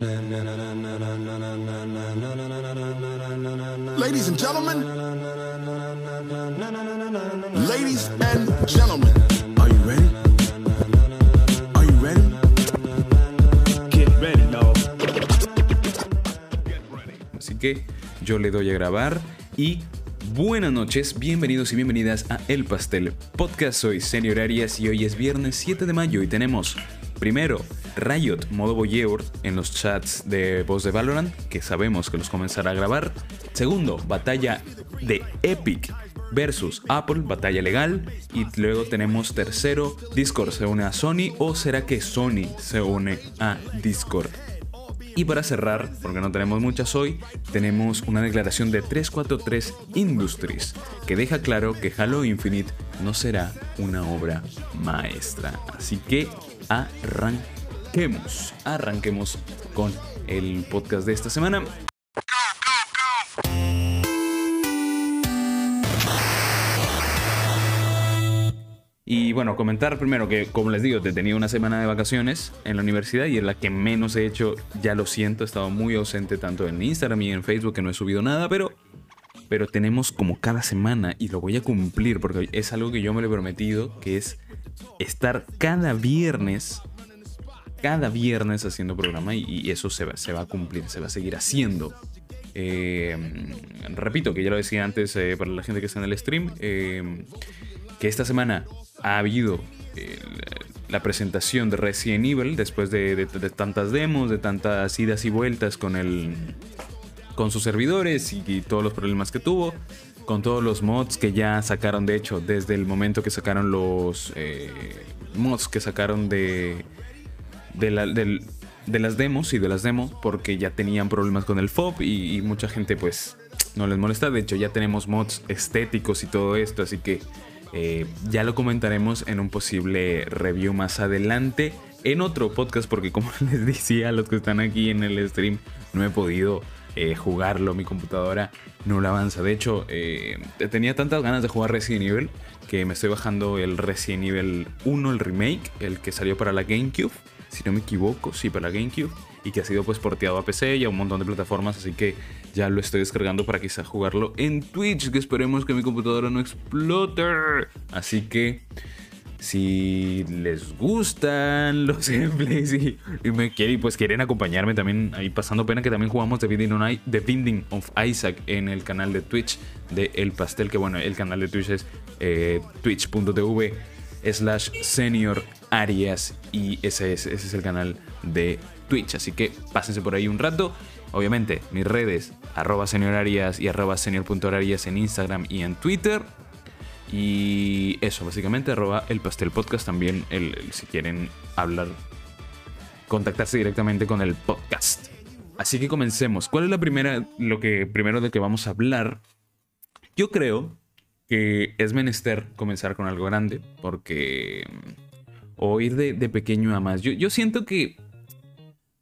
Ladies and gentlemen. Ladies and gentlemen. Are you ready? Are you ready? Get ready. Así que yo le doy a grabar y buenas noches, bienvenidos y bienvenidas a El Pastel Podcast. Soy Senior Arias y hoy es viernes 7 de mayo y tenemos primero Riot modo voyeur en los chats de voz de Valorant, que sabemos que los comenzará a grabar. Segundo, batalla de Epic versus Apple, batalla legal. Y luego tenemos tercero, Discord se une a Sony o será que Sony se une a Discord. Y para cerrar, porque no tenemos muchas hoy, tenemos una declaración de 343 Industries que deja claro que Halo Infinite no será una obra maestra. Así que arranquemos, arranquemos con el podcast de esta semana. Y bueno, comentar primero que, como les digo, he tenido una semana de vacaciones en la universidad y en la que menos he hecho, ya lo siento, he estado muy ausente tanto en Instagram y en Facebook que no he subido nada, pero, pero tenemos como cada semana y lo voy a cumplir porque es algo que yo me lo he prometido, que es estar cada viernes, cada viernes haciendo programa y, eso se va, se va a cumplir, se va a seguir haciendo. Eh, repito, que ya lo decía antes eh, para la gente que está en el stream, eh, que esta semana ha habido la presentación de Resident Evil después de, tantas demos, de tantas idas y vueltas con el con sus servidores y, todos los problemas que tuvo, con todos los mods que ya sacaron, de hecho, desde el momento que sacaron los mods que sacaron de de, la- las demos y de las demos porque ya tenían problemas con el FOB y, mucha gente pues no les molesta. De hecho ya tenemos mods estéticos y todo esto, así que eh, ya lo comentaremos en un posible review más adelante en otro podcast porque como les decía a los que están aquí en el stream no he podido eh, jugarlo, mi computadora no lo avanza. De hecho, eh, tenía tantas ganas de jugar Resident Evil que me estoy bajando el Resident Evil 1, el remake, el que salió para la GameCube, si no me equivoco, sí, para GameCube, y que ha sido pues porteado a PC y a un montón de plataformas, así que ya lo estoy descargando para quizá jugarlo en Twitch, que esperemos que mi computadora no explote. Así que si les gustan los gameplays y, me quieren, pues quieren acompañarme también ahí pasando pena que también jugamos The Binding of Isaac en el canal de Twitch de El Pastel, que bueno, el canal de Twitch es eh, twitch.tv slash senior Arias y ese es, ese es el canal de Twitch, así que pásense por ahí un rato. Obviamente, mis redes, arroba senior Arias y arroba senior.arias en Instagram y en Twitter. Y eso, básicamente, arroba el pastel podcast también, el- si quieren hablar, contactarse directamente con el podcast. Así que comencemos. ¿Cuál es la primera, lo que primero de que vamos a hablar? Yo creo que es menester comenzar con algo grande, porque o ir de, de pequeño a más. Yo, yo siento que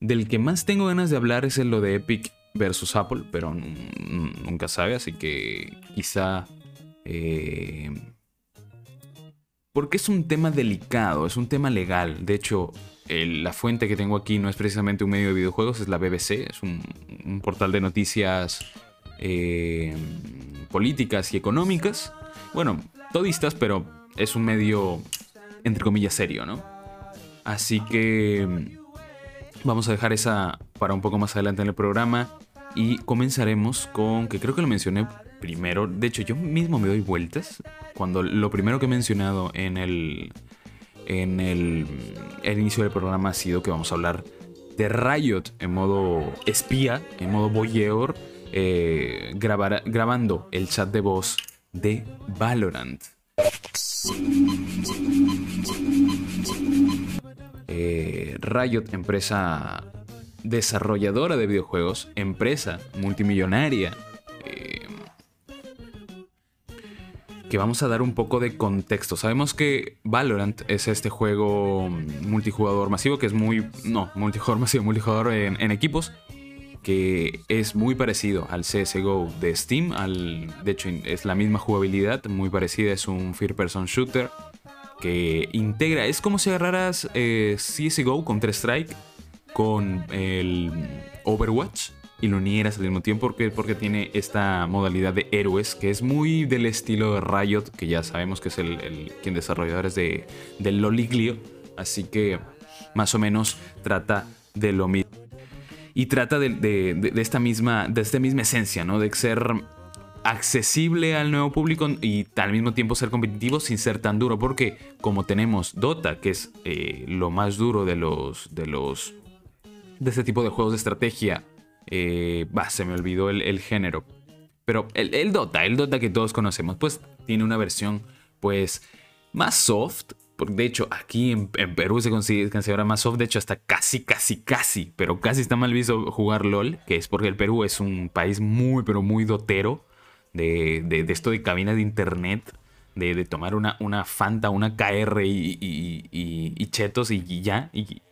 del que más tengo ganas de hablar es el lo de Epic versus Apple, pero nunca sabe, así que quizá eh, porque es un tema delicado, es un tema legal. De hecho, la fuente que tengo aquí no es precisamente un medio de videojuegos, es la BBC, es un, un portal de noticias eh, políticas y económicas. Bueno, todistas, pero es un medio, entre comillas, serio, ¿no? Así que mm, vamos a dejar esa para un poco más adelante en el programa y comenzaremos con, que creo que lo mencioné primero, de hecho yo mismo me doy vueltas cuando lo primero que he mencionado en el, en el, el inicio del programa ha sido que vamos a hablar de Riot en modo espía, en modo voyeur, eh, grabando el chat de voz de Valorant. Eh, Riot, empresa desarrolladora de videojuegos, empresa multimillonaria, eh, que vamos a dar un poco de contexto. Sabemos que Valorant es este juego multijugador masivo, que es muy... No, multijugador masivo, multijugador en equipos, que es muy parecido al CSGO de Steam. Al, de hecho, es la misma jugabilidad, muy parecida, es un First Person Shooter que integra, es como si agarraras eh, CSGO, Counter-Strike, con el Overwatch y lo unieras al mismo tiempo porque, porque tiene esta modalidad de héroes que es muy del estilo de Riot, que ya sabemos que es el, quien desarrolladores de, del Loliglio, así que más o menos trata de lo mismo. Y trata de, de- de- esta misma, de esta misma esencia, ¿no? De ser accesible al nuevo público y al mismo tiempo ser competitivo sin ser tan duro. Porque como tenemos Dota, que es eh, lo más duro de los, de los de este tipo de juegos de estrategia. Eh, se me olvidó el, el género. Pero el, el Dota, el Dota que todos conocemos, pues tiene una versión pues más soft. De hecho aquí en, Perú se consigue- considera más soft. De hecho hasta casi, casi, casi. Pero casi está mal visto jugar LOL. Que es porque el Perú es un país muy, pero muy dotero. De, de- esto de cabinas de internet. De, tomar una, una Fanta, una KR y, y- chetos y, ya. Y,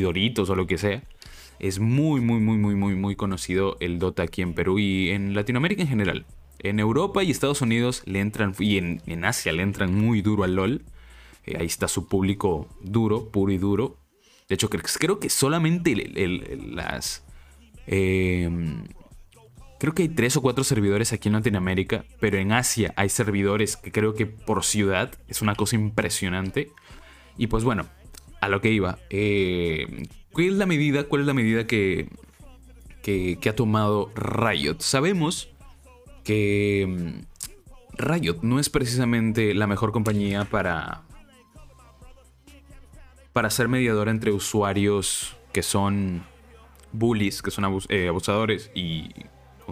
Doritos o lo que sea. Es muy, muy, muy, muy, muy, muy conocido el Dota aquí en Perú y en Latinoamérica en general. En Europa y Estados Unidos le entran, y en Asia le entran muy duro al LOL. Eh, ahí está su público duro, puro y duro. De hecho, creo, que solamente las... eh, creo que hay tres o cuatro servidores aquí en Latinoamérica, pero en Asia hay servidores que creo que por ciudad es una cosa impresionante. Y pues bueno, a lo que iba. eh, ¿Cuál es la medida? ¿Cuál es la medida que, que, que ha tomado Riot? Sabemos que mm, Riot no es precisamente la mejor compañía para, para ser mediador entre usuarios que son bullies, que son eh, abusadores y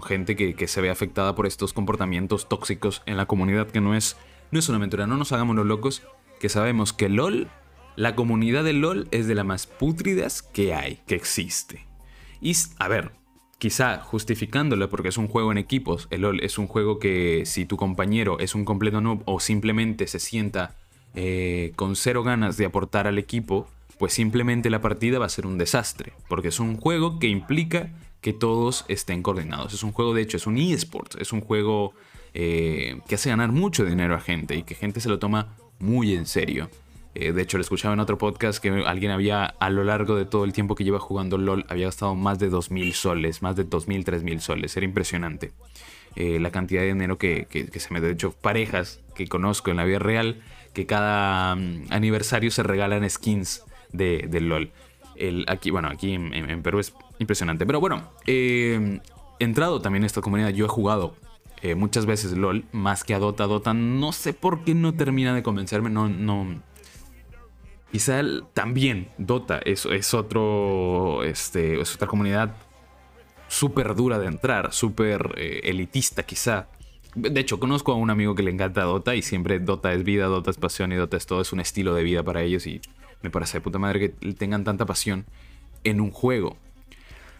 gente que, se ve afectada por estos comportamientos tóxicos en la comunidad, que no es, no es una aventura, no nos hagamos los locos, que sabemos que LOL, la comunidad de LOL es de las más pútridas que hay, que existe. Y, a ver, quizá justificándolo porque es un juego en equipos, el LOL es un juego que si tu compañero es un completo noob o simplemente se sienta eh, con cero ganas de aportar al equipo, pues simplemente la partida va a ser un desastre, porque es un juego que implica que todos estén coordinados. Es un juego, de hecho, es un eSport, es un juego eh, que hace ganar mucho dinero a gente y que gente se lo toma muy en serio. Eh, de hecho, lo escuchaba en otro podcast que alguien había, a lo largo de todo el tiempo que lleva jugando LOL, había gastado más de 2.000 soles, más de 2.000, 3.000 soles. Era impresionante la cantidad de dinero que, que- que se me... De hecho, parejas que conozco en la vida real, que cada mm, aniversario se regalan skins de, de LOL. El, aquí, bueno, aquí en, Perú es impresionante. Pero bueno, eh, he entrado también en esta comunidad. Yo he jugado eh, muchas veces LOL, más que a Dota. Dota no sé por qué no termina de convencerme. No, no, Quizá también Dota es, es otro. Este, es otra comunidad súper dura de entrar, súper eh, elitista, quizá. De hecho, conozco a un amigo que le encanta Dota y siempre Dota es vida, Dota es pasión y Dota es todo, es un estilo de vida para ellos y me parece de puta madre que tengan tanta pasión en un juego.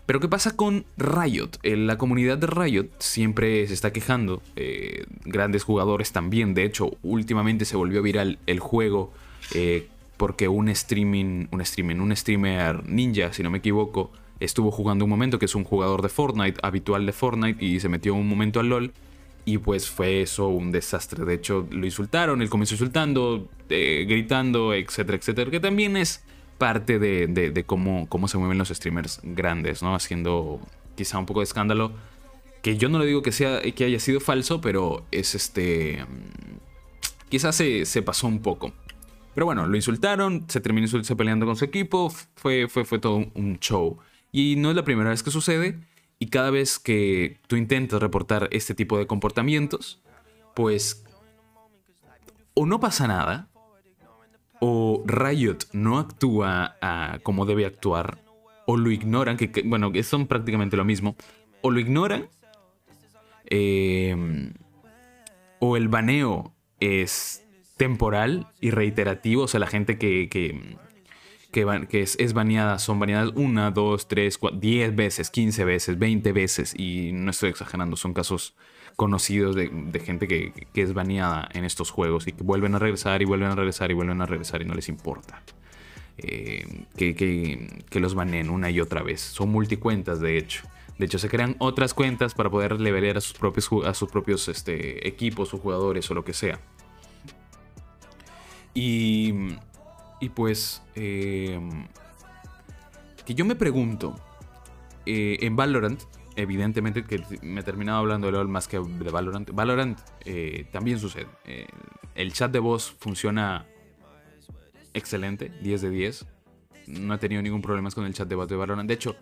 Pero ¿qué pasa con Riot? Eh, La comunidad de Riot siempre se está quejando. eh, grandes jugadores también. De hecho, últimamente se volvió viral el juego eh, porque un streaming, un streaming, un streamer ninja, si no me equivoco, estuvo jugando un momento que es un jugador de Fortnite, habitual de Fortnite, y se metió un momento al LOL. Y pues fue eso un desastre. De hecho, lo insultaron, él comenzó insultando, eh, gritando, etcétera, etcétera. Que también es parte de, de- cómo, cómo se mueven los streamers grandes, ¿no? Haciendo quizá un poco de escándalo. Que yo no le digo que, sea, que haya sido falso, pero es este... mm, Quizás se, se pasó un poco. Pero bueno, lo insultaron, se terminó peleando con su equipo, fue, fue, fue todo un show. Y no es la primera vez que sucede, y cada vez que tú intentas reportar este tipo de comportamientos, pues o no pasa nada, o Riot no actúa ah, como debe actuar, o lo ignoran, que, que, bueno, son prácticamente lo mismo, o lo ignoran, eh, o el baneo es temporal y reiterativo, o sea, la gente que, que, es, es baneada son baneadas una, dos, tres, cuatro, diez veces, 15 veces, 20 veces, y no estoy exagerando, son casos conocidos de, de gente que, que es baneada en estos juegos y que vuelven a regresar y vuelven a regresar y vuelven a regresar y no les importa. Eh, que, que- los baneen una y otra vez. Son multicuentas, de hecho. De hecho, se crean otras cuentas para poder levelear a sus propios, a sus propios este, equipos o jugadores o lo que sea. Y, y pues, eh, que yo me pregunto, eh, en Valorant, evidentemente que me he terminado hablando de LOL más que de Valorant. Valorant eh, también sucede. Eh, el chat de voz funciona excelente, 10 de 10. No he tenido ningún problema con el chat de voz de Valorant. De hecho,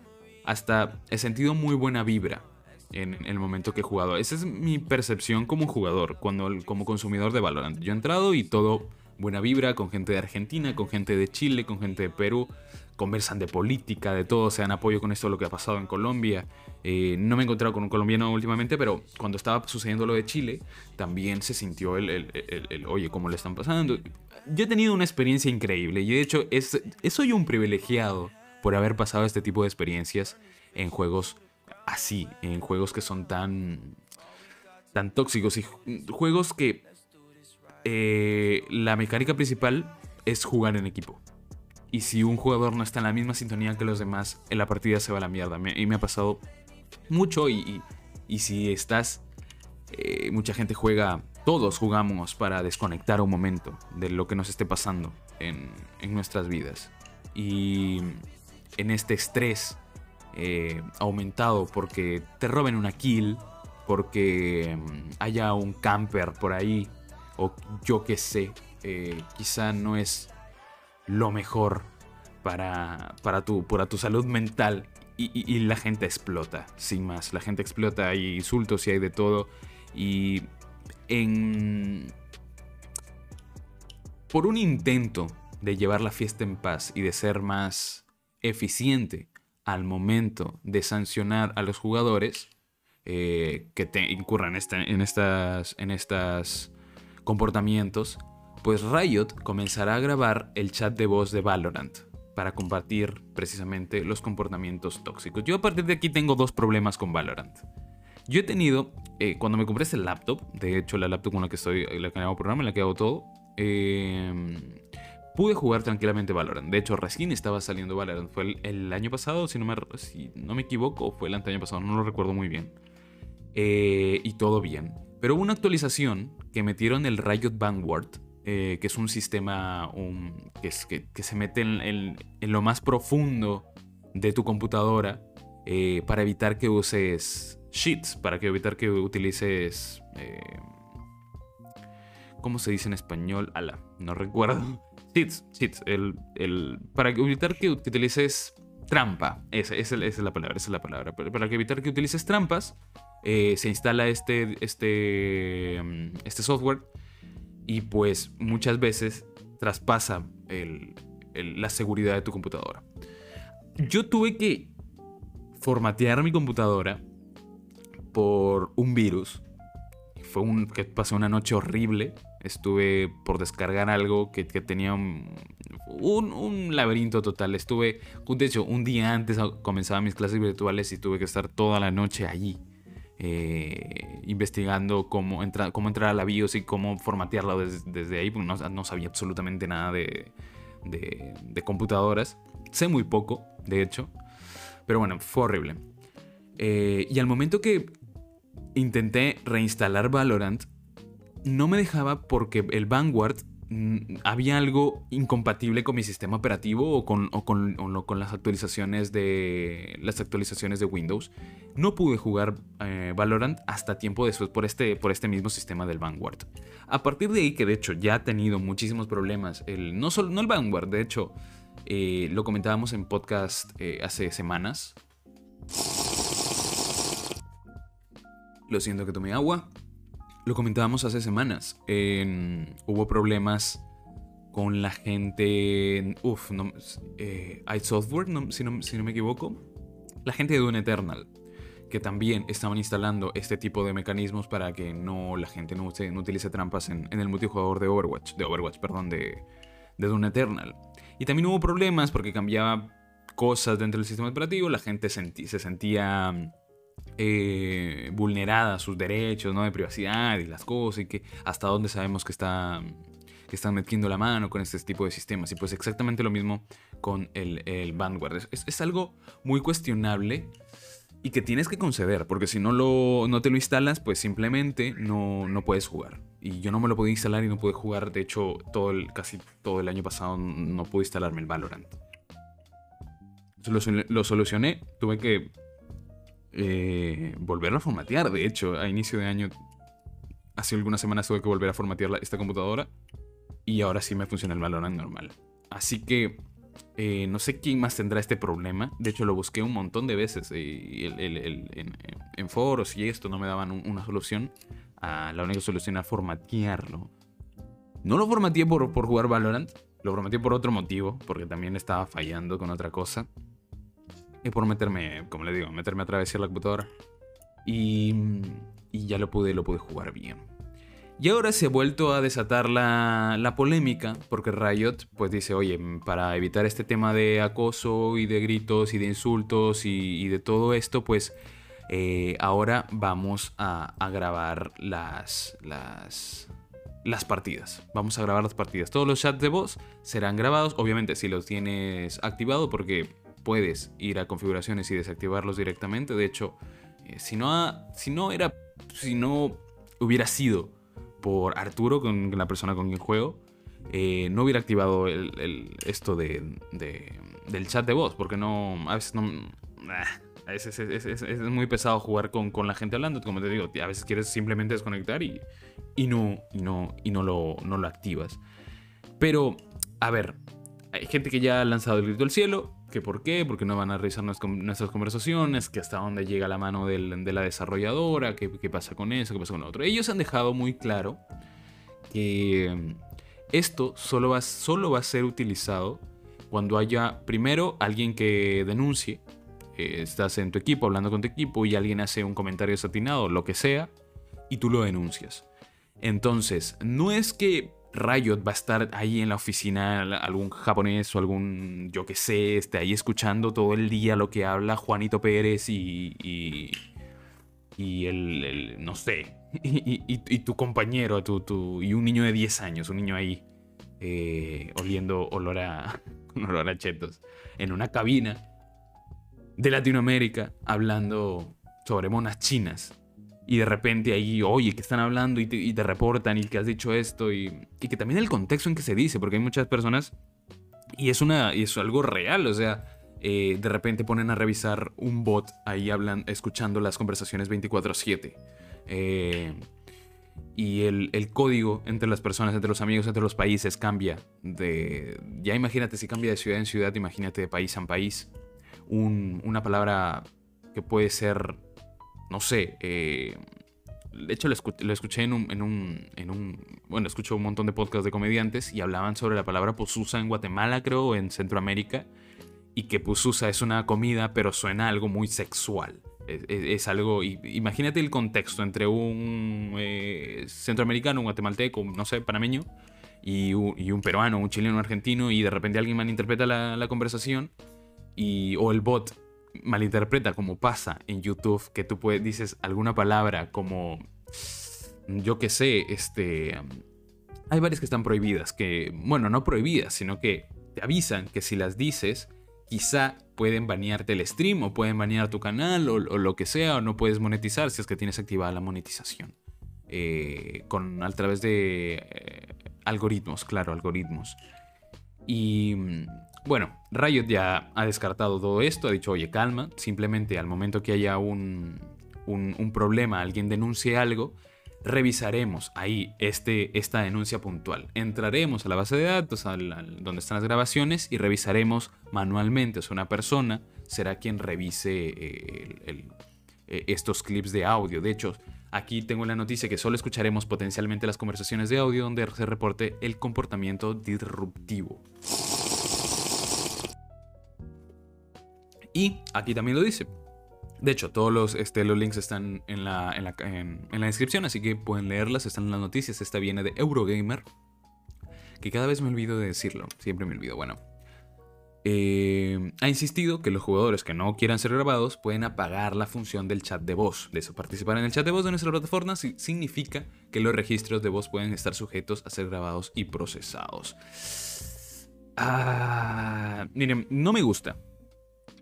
hasta he sentido muy buena vibra en, el momento que he jugado. Esa es mi percepción como jugador, cuando, como consumidor de Valorant. Yo he entrado y todo buena vibra con gente de Argentina, con gente de Chile, con gente de Perú. Conversan de política, de todo, se dan apoyo con esto lo que ha pasado en Colombia. Eh, no me he encontrado con un colombiano últimamente, pero cuando estaba sucediendo lo de Chile, también se sintió el, el, oye, ¿cómo le están pasando? Yo he tenido una experiencia increíble y de hecho es, soy un privilegiado por haber pasado este tipo de experiencias en juegos así, en juegos que son tan, tan tóxicos y juegos que eh, la mecánica principal es jugar en equipo. Y si un jugador no está en la misma sintonía que los demás, en la partida se va a la mierda. Y me ha pasado mucho y, si estás... Eh, mucha gente juega, todos jugamos para desconectar un momento de lo que nos esté pasando en, en nuestras vidas. Y en este estrés eh, aumentado porque te roben una kill, porque mm, haya un camper por ahí, o yo que sé, eh, quizá no es lo mejor para, para, tu, para tu salud mental. Y, la gente explota, sin más. La gente explota, hay insultos y hay de todo. Y en... Por un intento de llevar la fiesta en paz y de ser más eficiente al momento de sancionar a los jugadores eh, que te incurran en, estas, en estos comportamientos, pues Riot comenzará a grabar el chat de voz de Valorant para combatir precisamente los comportamientos tóxicos. Yo a partir de aquí tengo dos problemas con Valorant. Yo he tenido, eh, cuando me compré este laptop, de hecho la laptop con la que estoy, la que hago programa, la que hago todo, eh, pude jugar tranquilamente Valorant. De hecho, recién estaba saliendo Valorant. Fue el, año pasado, si no, me, si no me equivoco, fue el año pasado, no lo recuerdo muy bien. Eh, y todo bien. Pero una actualización que metieron el Riot Vanguard, eh, que es un sistema que, es, que, se mete en, lo más profundo de tu computadora eh, para evitar que uses cheats, para que evitar que utilices... ¿Cómo se dice en español? Ala, no recuerdo. Cheats, cheats. El, para evitar que utilices trampa. Esa, es la palabra, esa es la palabra. Para evitar que utilices trampas, eh, se instala este, este, mm, este software y pues muchas veces traspasa la seguridad de tu computadora. Yo tuve que formatear mi computadora por un virus. Fue un que pasó una noche horrible Estuve por descargar algo que, tenía un, un, laberinto total. Estuve, de hecho, un día antes comenzaba mis clases virtuales y tuve que estar toda la noche allí. Eh, investigando cómo, cómo entrar a la BIOS y cómo formatearla desde, ahí, porque no, sabía absolutamente nada de, de, computadoras. Sé muy poco, de hecho, pero bueno, fue horrible. Eh, y al momento que intenté reinstalar Valorant, no me dejaba porque el Vanguard había algo incompatible con mi sistema operativo o con, con, las actualizaciones de las actualizaciones de Windows. No pude jugar eh, Valorant hasta tiempo después por este, por este mismo sistema del Vanguard. A partir de ahí, que de hecho ya ha tenido muchísimos problemas, el, no, solo, no el Vanguard, de hecho eh, lo comentábamos en podcast eh, hace semanas. Lo siento que tomé agua. Lo comentábamos hace semanas. hubo problemas con la gente. Uf, no, eh, software, si, no, si, no, me equivoco. La gente de Dune Eternal. Que también estaban instalando este tipo de mecanismos para que no la gente no, no utilice trampas en, el multijugador de Overwatch. De Overwatch, perdón, de, de Dune Eternal. Y también hubo problemas porque cambiaba cosas dentro del sistema operativo. La gente se sentía eh, vulnerada sus derechos ¿no? de privacidad y las cosas y que hasta dónde sabemos que, está, que están metiendo la mano con este tipo de sistemas. Y pues exactamente lo mismo con el, el Vanguard. Es, algo muy cuestionable y que tienes que conceder, porque si no, lo, no te lo instalas, pues simplemente no, no puedes jugar. Y yo no me lo podía instalar y no pude jugar. De hecho, todo el, casi todo el año pasado no pude instalarme el Valorant. Lo solucioné. Tuve que eh, volverlo a formatear. De hecho, a inicio de año, hace algunas semanas tuve que volver a formatear esta computadora. Y ahora sí me funciona el Valorant normal. Así que eh, no sé quién más tendrá este problema. De hecho, lo busqué un montón de veces en, foros y esto no me daban un- una solución. Ah, la única solución era formatearlo. No lo formateé por, por jugar Valorant. Lo formateé por otro motivo. Porque también estaba fallando con otra cosa. Y por meterme, como le digo, meterme a través de la computadora. Y, y ya lo pude, lo pude jugar bien. Y ahora se ha vuelto a desatar la, la polémica, porque Riot pues dice, oye, para evitar este tema de acoso y de gritos y de insultos y, y de todo esto, pues eh, ahora vamos a, a grabar las, las, las partidas. Vamos a grabar las partidas. Todos los chats de voz serán grabados, obviamente si los tienes activado, porque puedes ir a configuraciones y desactivarlos directamente. De hecho, eh, si, no ha- si no era, si no hubiera sido por Arturo, con la persona con quien juego, eh, no hubiera activado el, esto de, de- del chat de voz, porque no, a veces no... ah, es, es- es- es muy pesado jugar con, con la gente hablando, como te digo, a veces quieres simplemente desconectar y, y no, y no, y no, lo, no lo activas. Pero, a ver, hay gente que ya ha lanzado el grito al cielo, que por qué, porque no van a revisar nues- nuestras conversaciones, que hasta dónde llega la mano de la desarrolladora, qué, pasa con eso, qué pasa con lo otro. Ellos han dejado muy claro que esto solo va, solo va a ser utilizado cuando haya primero alguien que denuncie, eh, estás en tu equipo hablando con tu equipo y alguien hace un comentario desatinado, lo que sea, y tú lo denuncias. Entonces, no es que Riot va a estar ahí en la oficina, algún japonés o algún, yo que sé, esté ahí escuchando todo el día lo que habla Juanito Pérez y. y, y el, no sé, y, y- y tu compañero, tu, tu- y un niño de 10 años, un niño ahí, eh, oliendo olor a, olor a chetos, en una cabina de Latinoamérica, hablando sobre monas chinas y de repente ahí, oye, que están hablando y te, y te reportan y que has dicho esto y, y que también el contexto en que se dice, porque hay muchas personas y es, una, y es algo real, o sea, eh, de repente ponen a revisar un bot ahí hablan, escuchando las conversaciones 24/7. Eh, y el, el código entre las personas, entre los amigos, entre los países cambia. De, ya imagínate si cambia de ciudad en ciudad, imagínate de país en país. Un- una palabra que puede ser no sé, eh, de hecho lo, lo escuché en un, en, un, en un, bueno, escucho un montón de podcasts de comediantes y hablaban sobre la palabra pususa en Guatemala, creo, o en Centroamérica, y que pususa es una comida, pero suena algo muy sexual. Es, algo, imagínate el contexto entre un eh, centroamericano, un guatemalteco, no sé, panameño, y un, y un peruano, un chileno, un argentino, y de repente alguien malinterpreta la, la conversación, y, o el bot malinterpreta como pasa en YouTube, que tú puedes, dices alguna palabra como, yo qué sé, este... Hay varias que están prohibidas, que, bueno, no prohibidas, sino que te avisan que si las dices, quizá pueden banearte el stream o pueden banear tu canal o, lo que sea, o no puedes monetizar si es que tienes activada la monetización. Eh, con, a través de eh, algoritmos, claro, algoritmos. Y mm, bueno, Riot ya ha descartado todo esto, ha dicho, oye, calma, simplemente al momento que haya un, un- problema, alguien denuncie algo, revisaremos ahí este, esta denuncia puntual. Entraremos a la base de datos, al- donde están las grabaciones, y revisaremos manualmente. O sea, una persona será quien revise eh, eh, estos clips de audio. De hecho, aquí tengo la noticia que solo escucharemos potencialmente las conversaciones de audio donde se reporte el comportamiento disruptivo. Y aquí también lo dice. De hecho, todos los, este, los links están en la, en, la, en- la descripción, así que pueden leerlas, están en las noticias. Esta viene de Eurogamer, que cada vez me olvido de decirlo, siempre me olvido. Bueno, eh, ha insistido que los jugadores que no quieran ser grabados pueden apagar la función del chat de voz. De eso, participar en el chat de voz de nuestra plataforma si- significa que los registros de voz pueden estar sujetos a ser grabados y procesados. Ah, miren, no me gusta.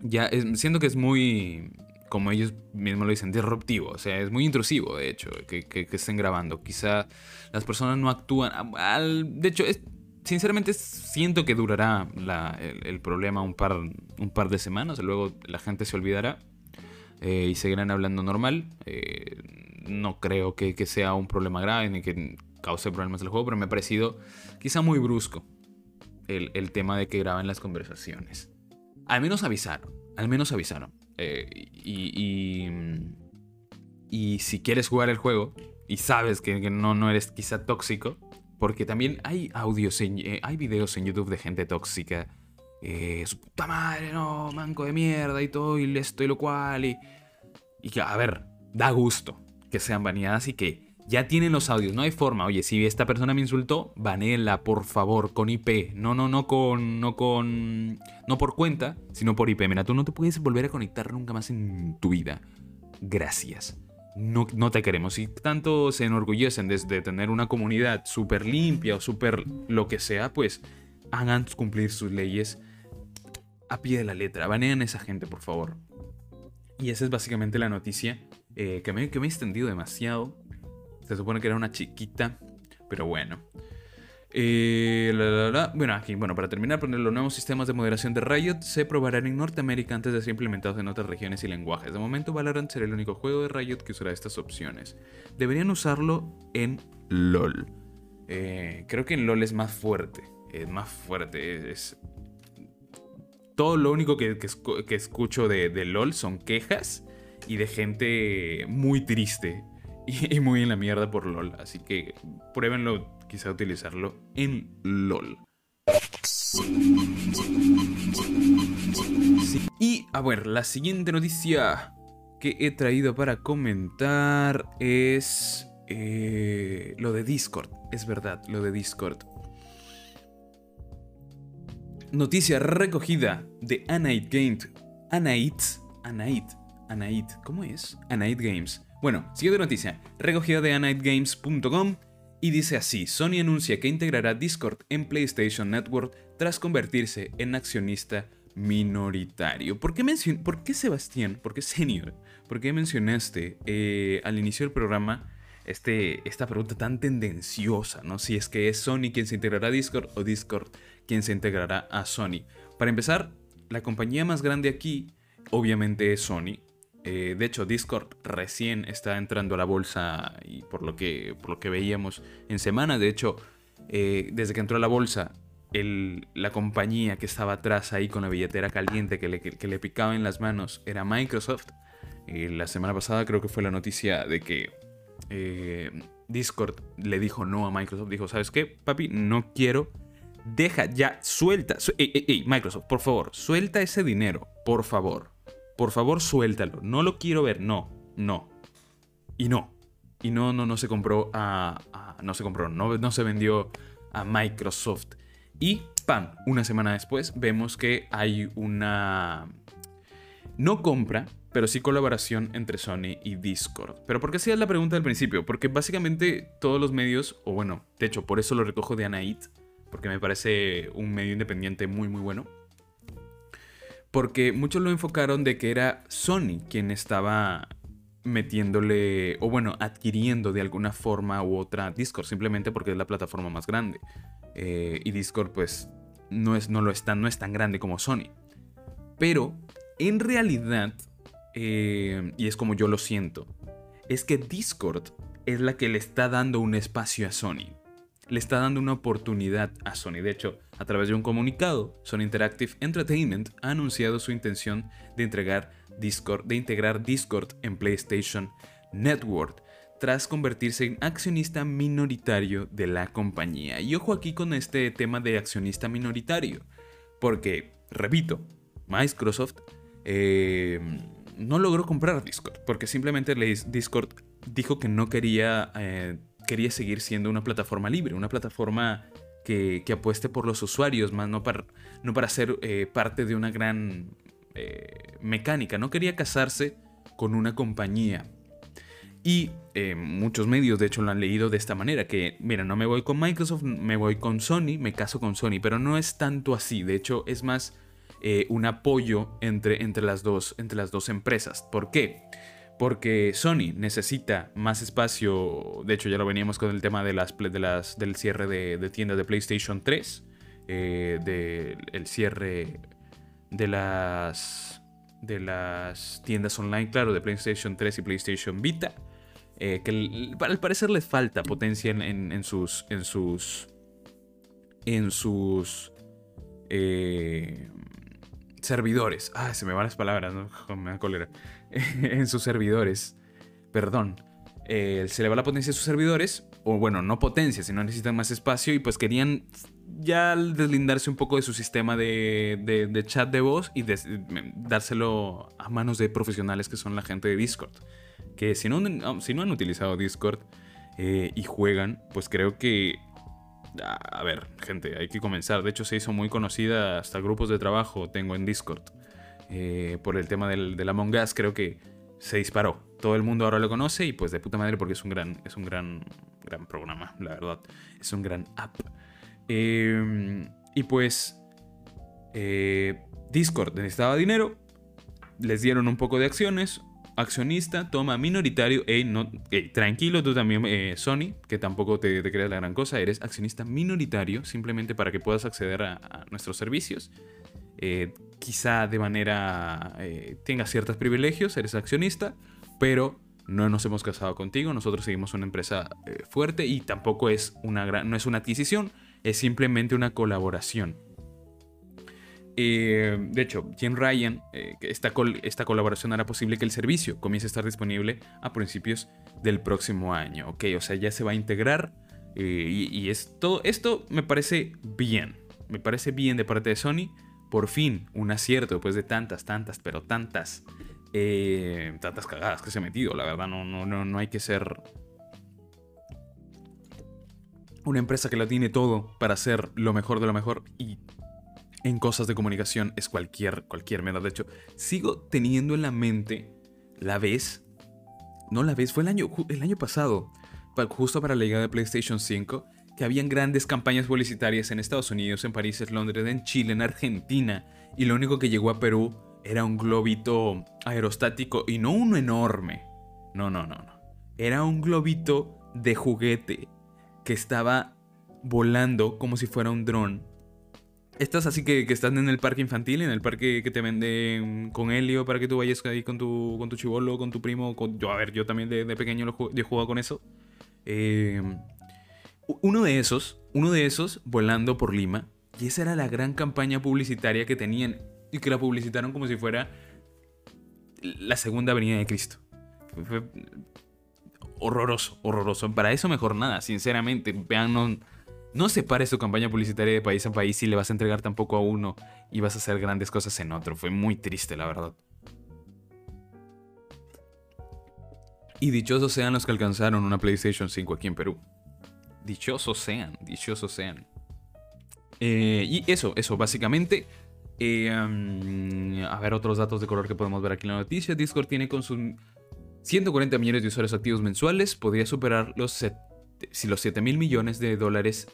Ya, es- siento que es muy, como ellos mismos lo dicen, disruptivo. O sea, es muy intrusivo, de hecho, que, que- estén grabando. Quizá las personas no actúan. al- de hecho, es- sinceramente siento que durará el, problema un par, un par de semanas, luego la gente se olvidará eh, y seguirán hablando normal. Eh, no creo que, que sea un problema grave ni que cause problemas el juego, pero me ha parecido quizá muy brusco el, el tema de que graban las conversaciones. Al menos avisaron, al menos avisaron. Eh, y, y, y si quieres jugar el juego y sabes que, que no, no eres quizá tóxico, porque también hay audios, en- eh, hay videos en YouTube de gente tóxica. eh, su puta madre, no, manco de mierda y todo, y esto y lo cual. Y, y que, a ver, da gusto que sean baneadas y que ya tienen los audios. No hay forma. Oye, si esta persona me insultó, banéela, por favor, con IP. No, no, no con. No con. No por cuenta, sino por IP. Mira, tú no te puedes volver a conectar nunca más en tu vida. Gracias. No, no te queremos. Si tanto se enorgullecen de, de tener una comunidad súper limpia o súper lo que sea, pues hagan cumplir sus leyes a pie de la letra. Banean a esa gente, por favor. Y esa es básicamente la noticia eh, que, me, que me he extendido demasiado. Se supone que era una chiquita, pero bueno. Eh. Bueno, aquí, bueno, para terminar, poner los nuevos sistemas de moderación de Riot se probarán en Norteamérica antes de ser implementados en otras regiones y lenguajes. De momento, Valorant será el único juego de Riot que usará estas opciones. Deberían usarlo en LOL. Eh, creo que en LOL es más fuerte. Es más fuerte. Es. Todo lo único que, que escu- que escucho de LOL son quejas y de gente muy triste y, muy en la mierda por LOL. Así que pruébenlo, quizá utilizarlo en LOL. Y a ver, la siguiente noticia que he traído para comentar es eh, lo de Discord. Es verdad, lo de Discord. Noticia recogida de Anite Games. Anite. Anite. Anite. ¿Cómo es? Anite Games. Bueno, siguiente noticia. Recogida de anitegames.com. Y dice así, Sony anuncia que integrará Discord en PlayStation Network tras convertirse en accionista minoritario. ¿Por qué, ¿Por qué Sebastián? ¿Por qué Senior? ¿Por qué mencionaste eh, al inicio del programa este, esta pregunta tan tendenciosa, ¿no? Si es que es Sony quien se integrará a Discord o Discord quien se integrará a Sony. Para empezar, la compañía más grande aquí obviamente es Sony. Eh, de hecho, Discord recién está entrando a la bolsa y por lo que, por lo que veíamos en semana, de hecho, eh, desde que entró a la bolsa, la compañía que estaba atrás ahí con la billetera caliente que le, que- le picaba en las manos era Microsoft. La semana pasada creo que fue la noticia de que eh, Discord le dijo no a Microsoft. Dijo, ¿sabes qué, papi? No quiero. Deja, ya, suelta. Microsoft, por favor, suelta ese dinero. Por favor. Por favor, suéltalo. No lo quiero ver. No, no. Y no. Y no, no, no se compró a. no se compró, no, no se vendió a Microsoft. Y, ¡pam! Una semana después vemos que hay una. No compra, pero sí colaboración entre Sony y Discord. Pero ¿por qué hacías la pregunta al principio? Porque básicamente todos los medios, o bueno, de hecho, por eso lo recojo de Anait, porque me parece un medio independiente muy, muy bueno. Porque muchos lo enfocaron de que era Sony quien estaba metiéndole, o bueno, adquiriendo de alguna forma u otra Discord, simplemente porque es la plataforma más grande. Eh, y Discord, pues, no es, no, lo es tan, no es tan grande como Sony. Pero, en realidad, eh, y es como yo lo siento, es que Discord es la que le está dando un espacio a Sony. Le está dando una oportunidad a Sony. De hecho, a través de un comunicado, Sony Interactive Entertainment ha anunciado su intención de, entregar Discord, de integrar Discord en PlayStation Network tras convertirse en accionista minoritario de la compañía. Y ojo aquí con este tema de accionista minoritario, porque, repito, Microsoft eh, no logró comprar Discord, porque simplemente le- Discord dijo que no quería, eh, quería seguir siendo una plataforma libre, una plataforma que, apueste por los usuarios, más no para, no para ser eh, parte de una gran eh, mecánica, no quería casarse con una compañía. Y eh, muchos medios, de hecho, lo han leído de esta manera, que, mira, no me voy con Microsoft, me voy con Sony, me caso con Sony, pero no es tanto así, de hecho, es más un apoyo entre, entre, las dos, entre las dos empresas. ¿Por qué? Porque Sony necesita más espacio. De hecho, ya lo veníamos con el tema del cierre de, de tiendas de PlayStation 3. Eh, del cierre de las, de las tiendas online, claro, de PlayStation 3 y PlayStation Vita. Eh, que al parecer les falta potencia en, sus. En sus. En sus. Eh, servidores. Ah, se me van las palabras, ¿no? Me da cólera. en sus servidores. Perdón. Eh, se le va la potencia a sus servidores. O bueno, no potencia, sino necesitan más espacio. Y pues querían ya deslindarse un poco de su sistema de, de, chat de voz y dárselo a manos de profesionales que son la gente de Discord. Que si no, si no han utilizado Discord eh, y juegan, pues creo que a ver, gente, hay que comenzar. De hecho, se hizo muy conocida hasta grupos de trabajo tengo en Discord. Eh, por el tema del, del, Among Us, creo que se disparó. Todo el mundo ahora lo conoce y pues de puta madre porque es un gran, es un gran, gran programa, la verdad. Es un gran app. Em, y pues eh, Discord necesitaba dinero, les dieron un poco de acciones, accionista, toma minoritario, ey, no, tranquilo tú también, eh, Sony, que tampoco te, creas la gran cosa, eres accionista minoritario, simplemente para que puedas acceder a, nuestros servicios. Eh, quizá de manera, eh, tengas ciertos privilegios, eres accionista, pero no nos hemos casado contigo, nosotros seguimos una empresa fuerte y tampoco es una gran, no es una adquisición, es simplemente una colaboración. Eh, de hecho, Jim Ryan, eh, esta, colaboración hará posible que el servicio comience a estar disponible a principios del próximo año. Ok, o sea, ya se va a integrar eh, y, es todo, esto me parece bien. Me parece bien de parte de Sony. Por fin, un acierto después de tantas, tantas, pero tantas, tantas cagadas que se ha metido. La verdad, no, no, no, no hay que ser una empresa que la tiene todo para hacer lo mejor de lo mejor y en cosas de comunicación es cualquier, cualquier menos. De hecho, sigo teniendo en la mente la vez, no la vez, fue el año, el año pasado, justo para la llegada de PlayStation 5, que habían grandes campañas publicitarias en Estados Unidos, en París, en Londres, en Chile, en Argentina, y lo único que llegó a Perú era un globito aerostático y no uno enorme. No, no, no, no. Era un globito de juguete que estaba volando como si fuera un dron estas así que, que, están en el parque infantil, en el parque que te venden con helio para que tú vayas ahí con tu, con tu chivolo, con tu primo. Yo, a ver, yo también de, pequeño lo, yo he jugado con eso. Em, uno de esos, uno de esos volando por Lima. Y esa era la gran campaña publicitaria que tenían. Y que la publicitaron como si fuera la segunda venida de Cristo. Horroroso, horroroso. Para eso mejor nada, sinceramente. Vean, no separes tu campaña publicitaria de país a país y le vas a entregar tampoco a uno y vas a hacer grandes cosas en otro. Fue muy triste, la verdad. Y dichosos sean los que alcanzaron una PlayStation 5 aquí en Perú. Dichosos sean, dichosos sean. Eh, y eso, eso, básicamente. Eh, um, a ver, otros datos de color que podemos ver aquí en la noticia. Discord tiene con sus 140 millones de usuarios activos mensuales. Podría superar los, los 7 mil millones de dólares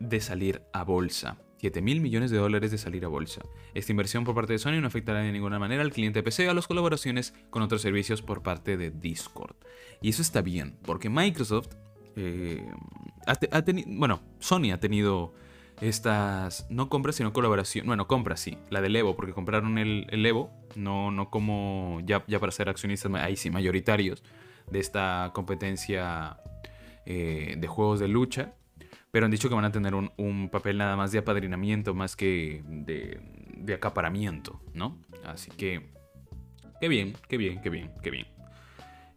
de salir a bolsa. 7 mil millones de dólares de salir a bolsa. Esta inversión por parte de Sony no afectará de ninguna manera al cliente PC o a las colaboraciones con otros servicios por parte de Discord. Y eso está bien, porque Microsoft eh, ha, tenido, bueno, Sony ha tenido estas, no compras, sino colaboración, bueno, compras sí, la del Evo, porque compraron el, Evo, no, no como ya, ya para ser accionistas, ahí sí, mayoritarios de esta competencia eh, de juegos de lucha pero han dicho que van a tener un, papel nada más de apadrinamiento más que de, acaparamiento, ¿no? Así que, qué bien, qué bien, qué bien, qué bien.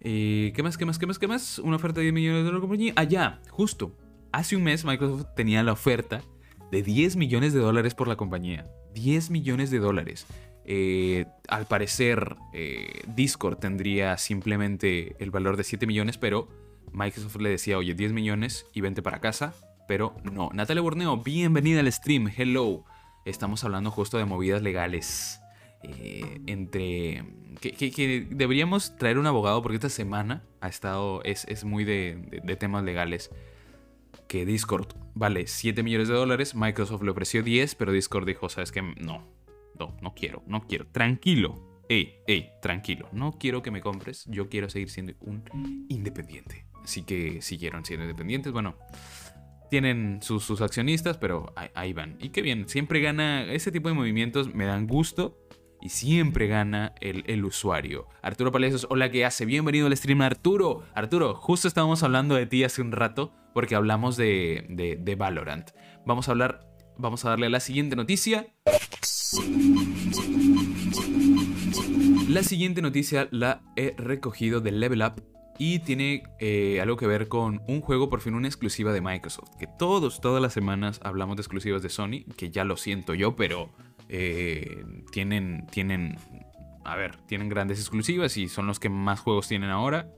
Eh, ¿Qué más, qué más, qué más, qué más? Una oferta de 10 millones de la compañía. Allá, ah, justo. Hace un mes Microsoft tenía la oferta de 10 millones de dólares por la compañía. 10 millones de dólares. Eh, al parecer, eh, Discord tendría simplemente el valor de 7 millones, pero Microsoft le decía, oye, 10 millones y vente para casa pero no. Natalia Borneo, bienvenida al stream, hello. Estamos hablando justo de movidas legales. Eh, entre. Que, deberíamos traer un abogado porque esta semana ha estado. Es, muy de, temas legales. Que Discord vale 7 millones de dólares. Microsoft le ofreció 10, pero Discord dijo: ¿Sabes qué? No, no, no quiero, no quiero. Tranquilo. hey, hey, tranquilo, no quiero que me compres, yo quiero seguir siendo un independiente. Así que siguieron siendo independientes, bueno, tienen sus, sus accionistas, pero ahí, van. Y qué bien, siempre gana, ese tipo de movimientos me dan gusto y siempre gana el, el, usuario. Arturo Palacios, hola, ¿qué hace? Bienvenido al stream, Arturo. Arturo, justo estábamos hablando de ti hace un rato porque hablamos de, de, de Valorant. Vamos a hablar, vamos a darle a la siguiente noticia. La siguiente noticia la he recogido de Level Up y tiene eh, algo que ver con un juego, por fin una exclusiva de Microsoft. Que todos, todas las semanas hablamos de exclusivas de Sony, que ya lo siento yo, pero eh, tienen, tienen, a ver, tienen grandes exclusivas y son los que más juegos tienen ahora.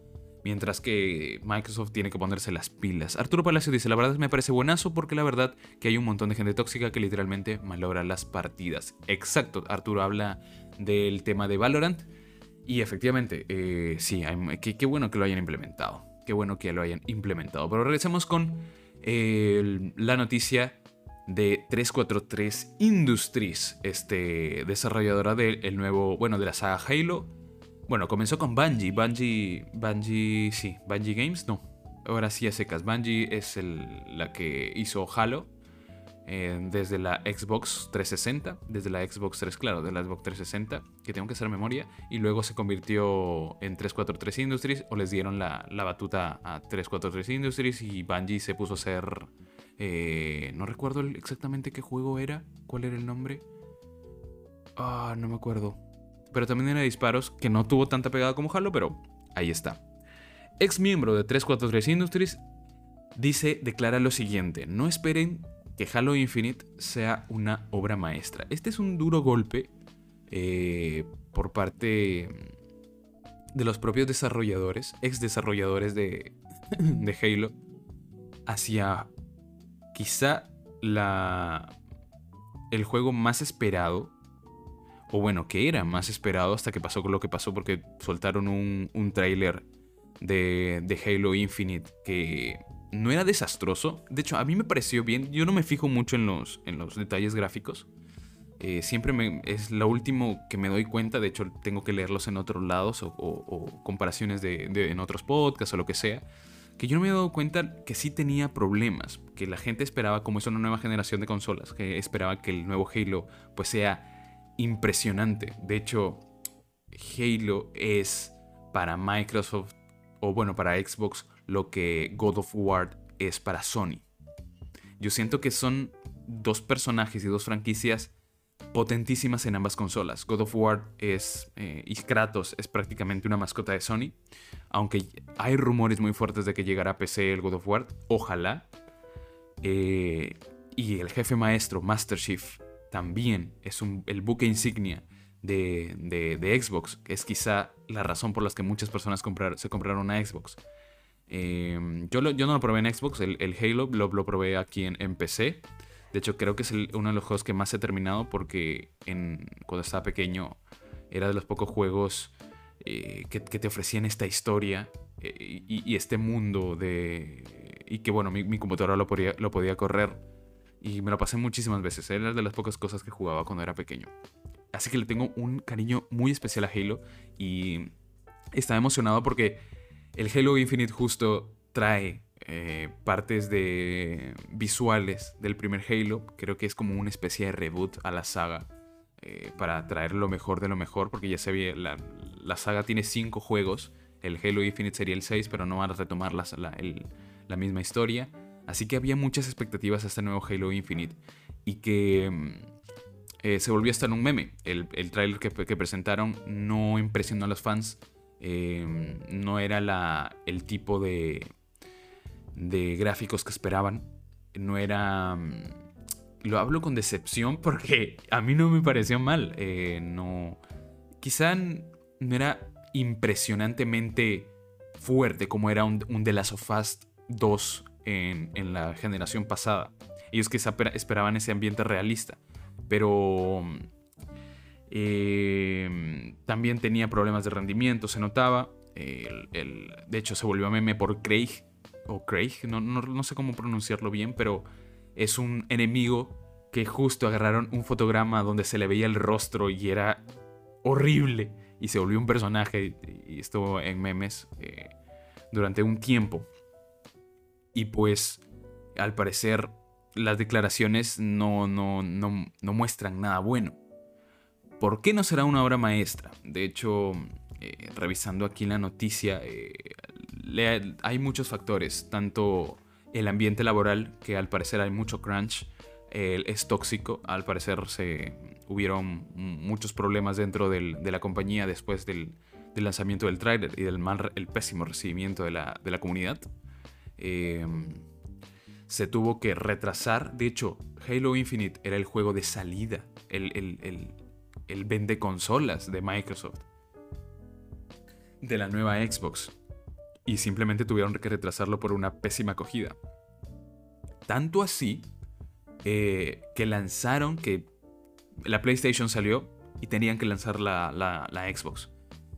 Mientras que Microsoft tiene que ponerse las pilas. Arturo Palacio dice, la verdad me parece buenazo porque la verdad que hay un montón de gente tóxica que literalmente malogra las partidas. Exacto, Arturo habla del tema de Valorant. Y efectivamente, eh, sí, qué, bueno que lo hayan implementado. Qué bueno que lo hayan implementado. Pero regresemos con eh, la noticia de 343 Industries, este, desarrolladora del nuevo, bueno, de la saga Halo. Bueno, comenzó con Bungie. Bungie, Bungie, sí, Bungie Games, no. Ahora sí a secas. Bungie es el, la que hizo Halo. Eh, desde la Xbox 360, desde la Xbox 3, claro, de la Xbox 360, que tengo que hacer memoria, y luego se convirtió en 343 Industries, o les dieron la, la batuta a 343 Industries, y Bungie se puso a hacer, eh, no recuerdo exactamente qué juego era, cuál era el nombre, ah, no me acuerdo, pero también era disparos, que no tuvo tanta pegada como Halo, pero ahí está. Ex miembro de 343 Industries dice, declara lo siguiente, no esperen que Halo Infinite sea una obra maestra. Este es un duro golpe eh, por parte de los propios desarrolladores, ex desarrolladores de, de Halo, hacia quizá la, el juego más esperado, o bueno, que era más esperado hasta que pasó con lo que pasó porque soltaron un, un tráiler de, de Halo Infinite que no era desastroso. De hecho, a mí me pareció bien. Yo no me fijo mucho en los, en los detalles gráficos. Eh, siempre es lo último que me doy cuenta. De hecho, tengo que leerlos en otros lados o comparaciones de, de, en otros podcasts o lo que sea. Que yo no me he dado cuenta que sí tenía problemas. Que la gente esperaba, como es una nueva generación de consolas, que esperaba que el nuevo Halo pues sea impresionante. De hecho, Halo es para Microsoft o bueno, para Xbox lo que God of War es para Sony. Yo siento que son dos personajes y dos franquicias potentísimas en ambas consolas. God of War es, eh, y Kratos es prácticamente una mascota de Sony, aunque hay rumores muy fuertes de que llegará a PC el God of War, ojalá. Eh, y el jefe maestro, Master Chief, también es el buque insignia de, Xbox, es quizá la razón por la que muchas personas se compraron una Xbox. Eh, yo, no lo probé en Xbox, el, Halo lo, probé aquí en, PC. De hecho, creo que es uno de los juegos que más he terminado porque en, cuando estaba pequeño era de los pocos juegos eh, que, te ofrecían esta historia eh, y, este mundo de... Y que bueno, mi, mi computadora lo podía, lo podía correr. Y me lo pasé muchísimas veces. Era de las pocas cosas que jugaba cuando era pequeño. Así que le tengo un cariño muy especial a Halo. Y estaba emocionado porque el Halo Infinite justo trae eh, partes de visuales del primer Halo. Creo que es como una especie de reboot a la saga. Eh, para traer lo mejor de lo mejor. Porque ya sabía, la, la saga tiene cinco juegos. El Halo Infinite sería el 6, pero no van a retomar la, la, misma historia. Así que había muchas expectativas a este nuevo Halo Infinite. Y que eh, se volvió hasta en un meme. El, el tráiler que, que, presentaron no impresionó a los fans. Eh, no era la, el tipo de, de gráficos que esperaban. No era... Mm, lo hablo con decepción porque a mí no me pareció mal. Eh, no... Quizá no era impresionantemente fuerte como era un, un The Last of Us 2 en, en la generación pasada. Ellos quizá esperaban ese ambiente realista pero eh, también tenía problemas de rendimiento, se notaba. El, de hecho, se volvió meme por Craig, o Craig, no, no, no, sé cómo pronunciarlo bien, pero es un enemigo que justo agarraron un fotograma donde se le veía el rostro y era horrible. y se volvió un personaje y, estuvo en memes eh, durante un tiempo. Y pues, al parecer, las declaraciones no, no, no, no muestran nada bueno. ¿Por qué no será una obra maestra? De hecho, eh, revisando aquí la noticia, eh, hay muchos factores, tanto el ambiente laboral, que al parecer hay mucho crunch, es tóxico, al parecer se hubieron muchos problemas dentro de la compañía después del, lanzamiento del trailer y del mal, el pésimo recibimiento de la, comunidad. Em, se tuvo que retrasar, de hecho, Halo Infinite era el juego de salida, el vende consolas de Microsoft, de la nueva Xbox y simplemente tuvieron que retrasarlo por una pésima acogida. Tanto así eh, que lanzaron que la PlayStation salió y tenían que lanzar la, la, Xbox.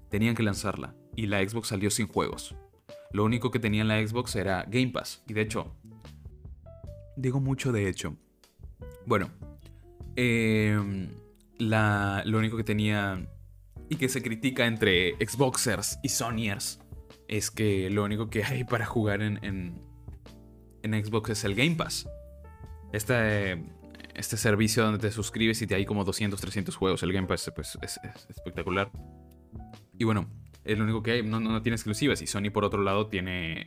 Tenían que lanzarla y la Xbox salió sin juegos. Lo único que tenía en la Xbox era Game Pass. Y de hecho, digo mucho de hecho. Bueno, em, la, lo único que tenía y que se critica entre Xboxers y Sonyers es que lo único que hay para jugar en, en, Xbox es el Game Pass. Este, este servicio donde te suscribes y te hay como 200, 300 juegos. El Game Pass pues, es, espectacular. Y bueno, es lo único que hay. No, no, tiene exclusivas. Y Sony, por otro lado, tiene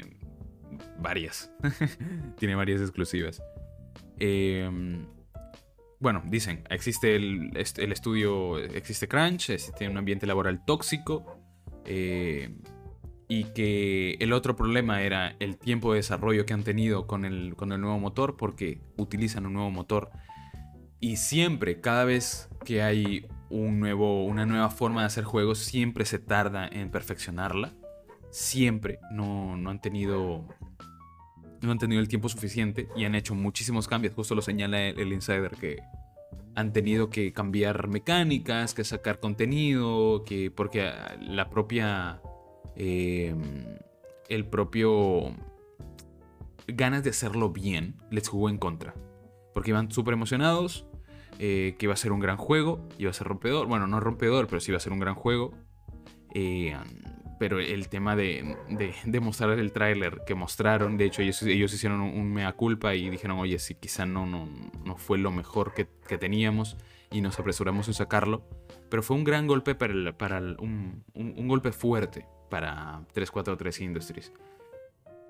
varias. tiene varias exclusivas. Em, bueno, dicen, existe el, estudio, existe Crunch, existe un ambiente laboral tóxico. Eh, y que el otro problema era el tiempo de desarrollo que han tenido con el, con el nuevo motor, porque utilizan un nuevo motor. Y siempre, cada vez que hay un nuevo, una nueva forma de hacer juegos, siempre se tarda en perfeccionarla. Siempre no, no han tenido no han tenido el tiempo suficiente y han hecho muchísimos cambios. Justo lo señala el, insider que han tenido que cambiar mecánicas, que sacar contenido, que porque la propia Em, el propio ganas de hacerlo bien les jugó en contra. Porque iban súper emocionados, eh, que iba a ser un gran juego, iba a ser rompedor, bueno, no rompedor, pero sí iba a ser un gran juego. Eh, pero el tema de, de, mostrar el tráiler que mostraron, de hecho ellos, ellos hicieron un, mea culpa y dijeron, oye, si quizá no, no, no fue lo mejor que, que, teníamos y nos apresuramos en sacarlo. Pero fue un gran golpe para, para un, un, un golpe fuerte para 343 Industries.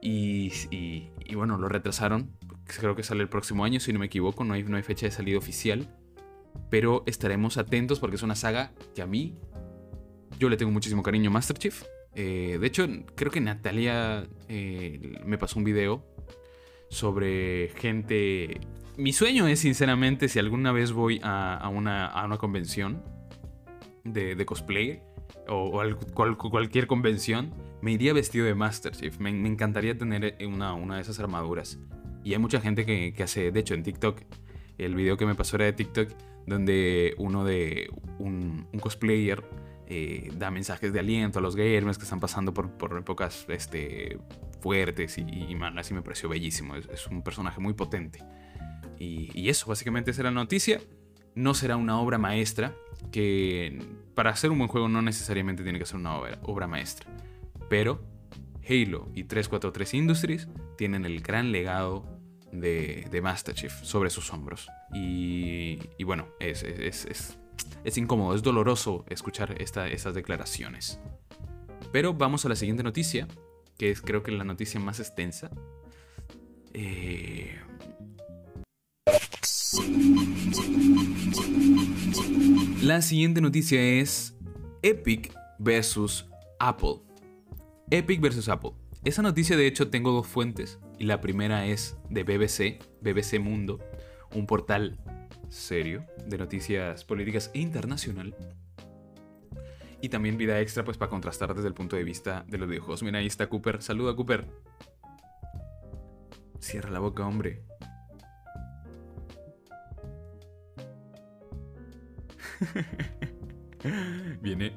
Y, y, bueno, lo retrasaron. Creo que sale el próximo año, si no me equivoco. No hay, no hay fecha de salida oficial. Pero estaremos atentos porque es una saga que a mí yo le tengo muchísimo cariño Master Chief. Eh, de hecho, creo que Natalia eh, me pasó un video sobre gente... Mi sueño es, sinceramente, si alguna vez voy a, una, a una, convención de, cosplay, o, cualquier convención, me iría vestido de Master Chief. Me, encantaría tener una, una, de esas armaduras. Y hay mucha gente que, hace, de hecho, en TikTok, el video que me pasó era de TikTok, donde uno de un, cosplayer eh, da mensajes de aliento a los gamers que están pasando por, por épocas este, fuertes y, y, así me pareció bellísimo. Es, un personaje muy potente. Y, y, eso, básicamente, esa era la noticia. No será una obra maestra, que para hacer un buen juego no necesariamente tiene que ser una obra, maestra. Pero Halo y 343 Industries tienen el gran legado de, Master Chief sobre sus hombros. Y, bueno, es, es, incómodo, es doloroso escuchar estas declaraciones. Pero vamos a la siguiente noticia, que es creo que la noticia más extensa. Eh, la siguiente noticia es Epic versus Apple. Epic versus Apple. Esa noticia de hecho tengo dos fuentes y la primera es de BBC, BBC Mundo, un portal serio de noticias políticas internacional. Y también vida extra pues para contrastar desde el punto de vista de los videojuegos. Mira, ahí está Cooper. Saluda Cooper. Cierra la boca, hombre. Viene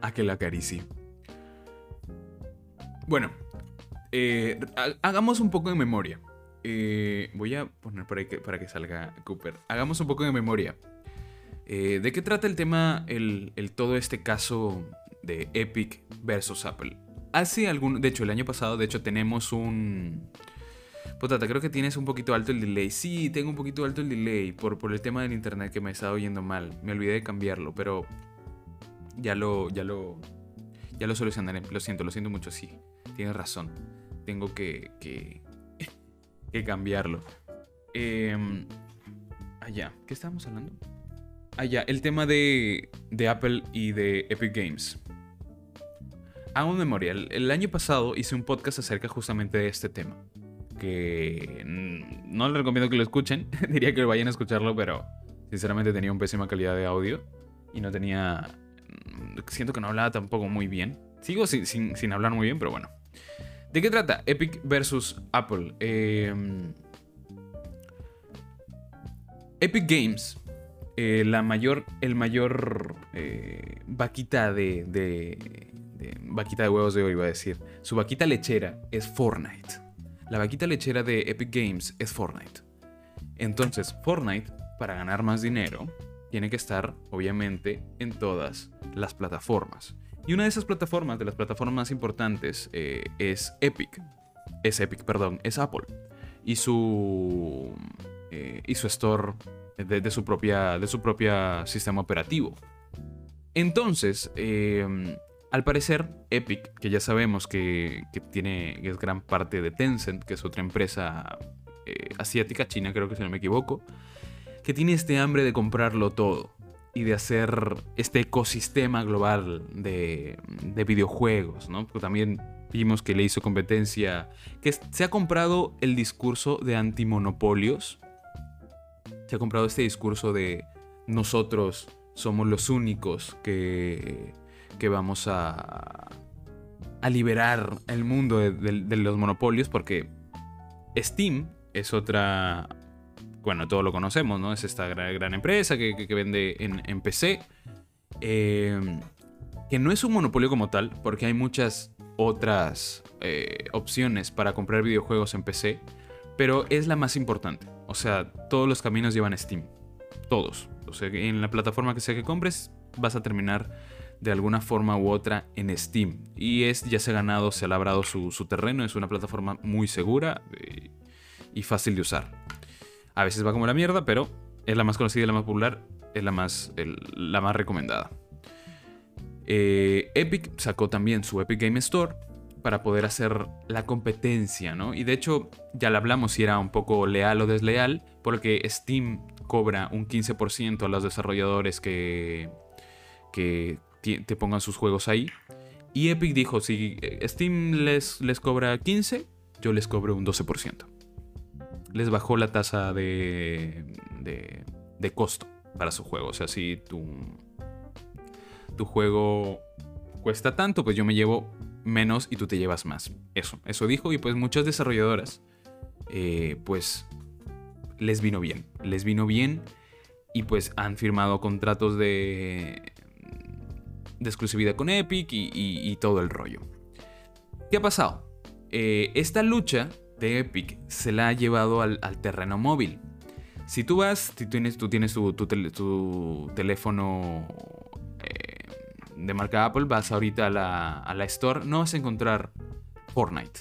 a que la acaricie. Bueno, eh, hagamos un poco de memoria. Eh, voy a poner para que, para que salga Cooper. Hagamos un poco de memoria. Eh, ¿De qué trata el tema, el, el todo este caso de Epic versus Apple? Hace algún, de hecho, el año pasado, de hecho, tenemos un... Potata, creo que tienes un poquito alto el delay. Sí, tengo un poquito alto el delay por, por el tema del internet que me estaba oyendo mal. Me olvidé de cambiarlo, pero ya lo, ya lo, ya lo solucionaré. Lo siento, lo siento mucho, sí. Tienes razón. Tengo que, que cambiarlo. Eh, allá, ¿qué estábamos hablando? Allá, el tema de, de Apple y de Epic Games. Hago un memorial. El año pasado hice un podcast acerca justamente de este tema. Que no les recomiendo que lo escuchen. Diría que vayan a escucharlo, pero sinceramente tenía una pésima calidad de audio. Y no tenía. Siento que no hablaba tampoco muy bien. Sigo sin- sin hablar muy bien, pero bueno. ¿De qué trata? Epic versus Apple. Eh, Epic Games, eh, la mayor, el mayor eh, vaquita de, vaquita de huevos de oro, iba a decir. Su vaquita lechera es Fortnite. La vaquita lechera de Epic Games es Fortnite. Entonces, Fortnite, para ganar más dinero, tiene que estar, obviamente, en todas las plataformas. Y una de esas plataformas, de las plataformas más importantes, eh, es Epic. Es Epic, perdón, es Apple. Y su. eh, y su store de, su propia. de su propia sistema operativo. Entonces, eh, al parecer, Epic, que ya sabemos que, que tiene. es gran parte de Tencent, que es otra empresa eh, asiática, china, creo que si no me equivoco, que tiene este hambre de comprarlo todo y de hacer este ecosistema global de, de videojuegos, ¿no? Porque también vimos que le hizo competencia, que se ha comprado el discurso de antimonopolios, se ha comprado este discurso de nosotros somos los únicos que, que vamos a, a liberar el mundo de- de los monopolios, porque Steam es otra bueno, todos lo conocemos, ¿no? Es esta gran, empresa que, vende en, PC. eh, que no es un monopolio como tal, porque hay muchas otras eh, opciones para comprar videojuegos en PC, pero es la más importante. O sea, todos los caminos llevan Steam. Todos. O sea, en la plataforma que sea que compres, vas a terminar de alguna forma u otra en Steam. Y es, ya se ha ganado, se ha labrado su, su terreno, es una plataforma muy segura eh, y fácil de usar. A veces va como la mierda, pero es la más conocida y la más popular, es la más, la más recomendada. Eh, Epic sacó también su Epic Game Store para poder hacer la competencia, ¿no? Y de hecho, ya le hablamos si era un poco leal o desleal, porque Steam cobra un 15% a los desarrolladores que, que te pongan sus juegos ahí. Y Epic dijo, si Steam les, les cobra 15, yo les cobro un 12% les bajó la tasa de, de, de costo para su juego. O sea, si tu, tu juego cuesta tanto, pues yo me llevo menos y tú te llevas más. Eso, eso dijo y pues muchas desarrolladoras, eh, pues les vino bien. Les vino bien y pues han firmado contratos de, de exclusividad con Epic y, y- todo el rollo. ¿Qué ha pasado? Eh, esta lucha de Epic se la ha llevado al, al terreno móvil. Si tú vas, si tienes, tú tienes tu, tu tele- tu teléfono eh, de marca Apple, vas ahorita a la, a la store, no vas a encontrar Fortnite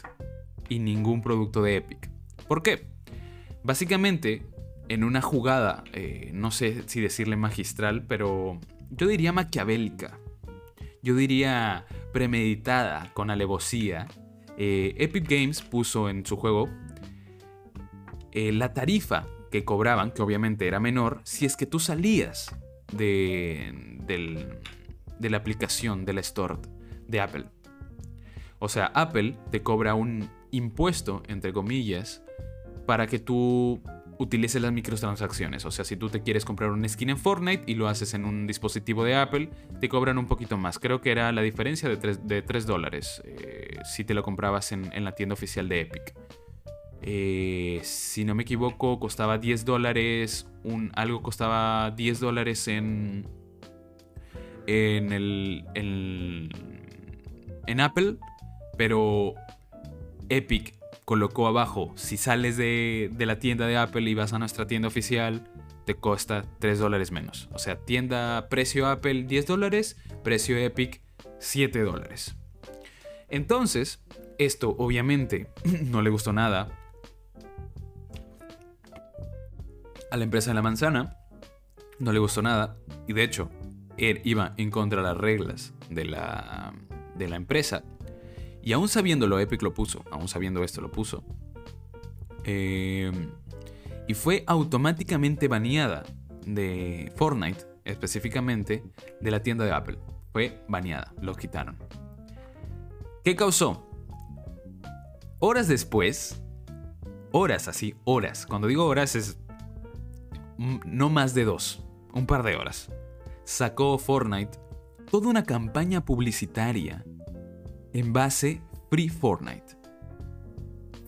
y ningún producto de Epic. ¿Por qué? Básicamente, en una jugada, eh, no sé si decirle magistral, pero yo diría maquiavélica. Yo diría premeditada, con alevosía. Eh, Epic Games puso en su juego eh, la tarifa que cobraban, que obviamente era menor, si es que tú salías de, de la aplicación de la Store de Apple. O sea, Apple te cobra un impuesto, entre comillas, para que tú utilices las microtransacciones. O sea, si tú te quieres comprar un skin en Fortnite y lo haces en un dispositivo de Apple, te cobran un poquito más. Creo que era la diferencia de 3, de tres dólares eh, si te lo comprabas en, en la tienda oficial de Epic. Eh, si no me equivoco, costaba 10 dólares. Algo costaba 10 dólares en. En el. En Apple. Pero Epic colocó abajo. Si sales de, de la tienda de Apple y vas a nuestra tienda oficial. te cuesta 3 dólares menos. O sea, tienda precio Apple 10 dólares, precio Epic 7 dólares. Entonces, esto obviamente no le gustó nada a la empresa de la manzana, no le gustó nada, y de hecho, él iba en contra de las reglas de la, de la empresa. Y aún sabiéndolo, Epic lo puso, aún sabiendo esto lo puso. Eh, y fue automáticamente baneada de Fortnite, específicamente de la tienda de Apple. Fue baneada, lo quitaron. ¿Qué causó? Horas después, horas así, horas. Cuando digo horas es no más de dos, un par de horas. Sacó Fortnite toda una campaña publicitaria en base Free Fortnite.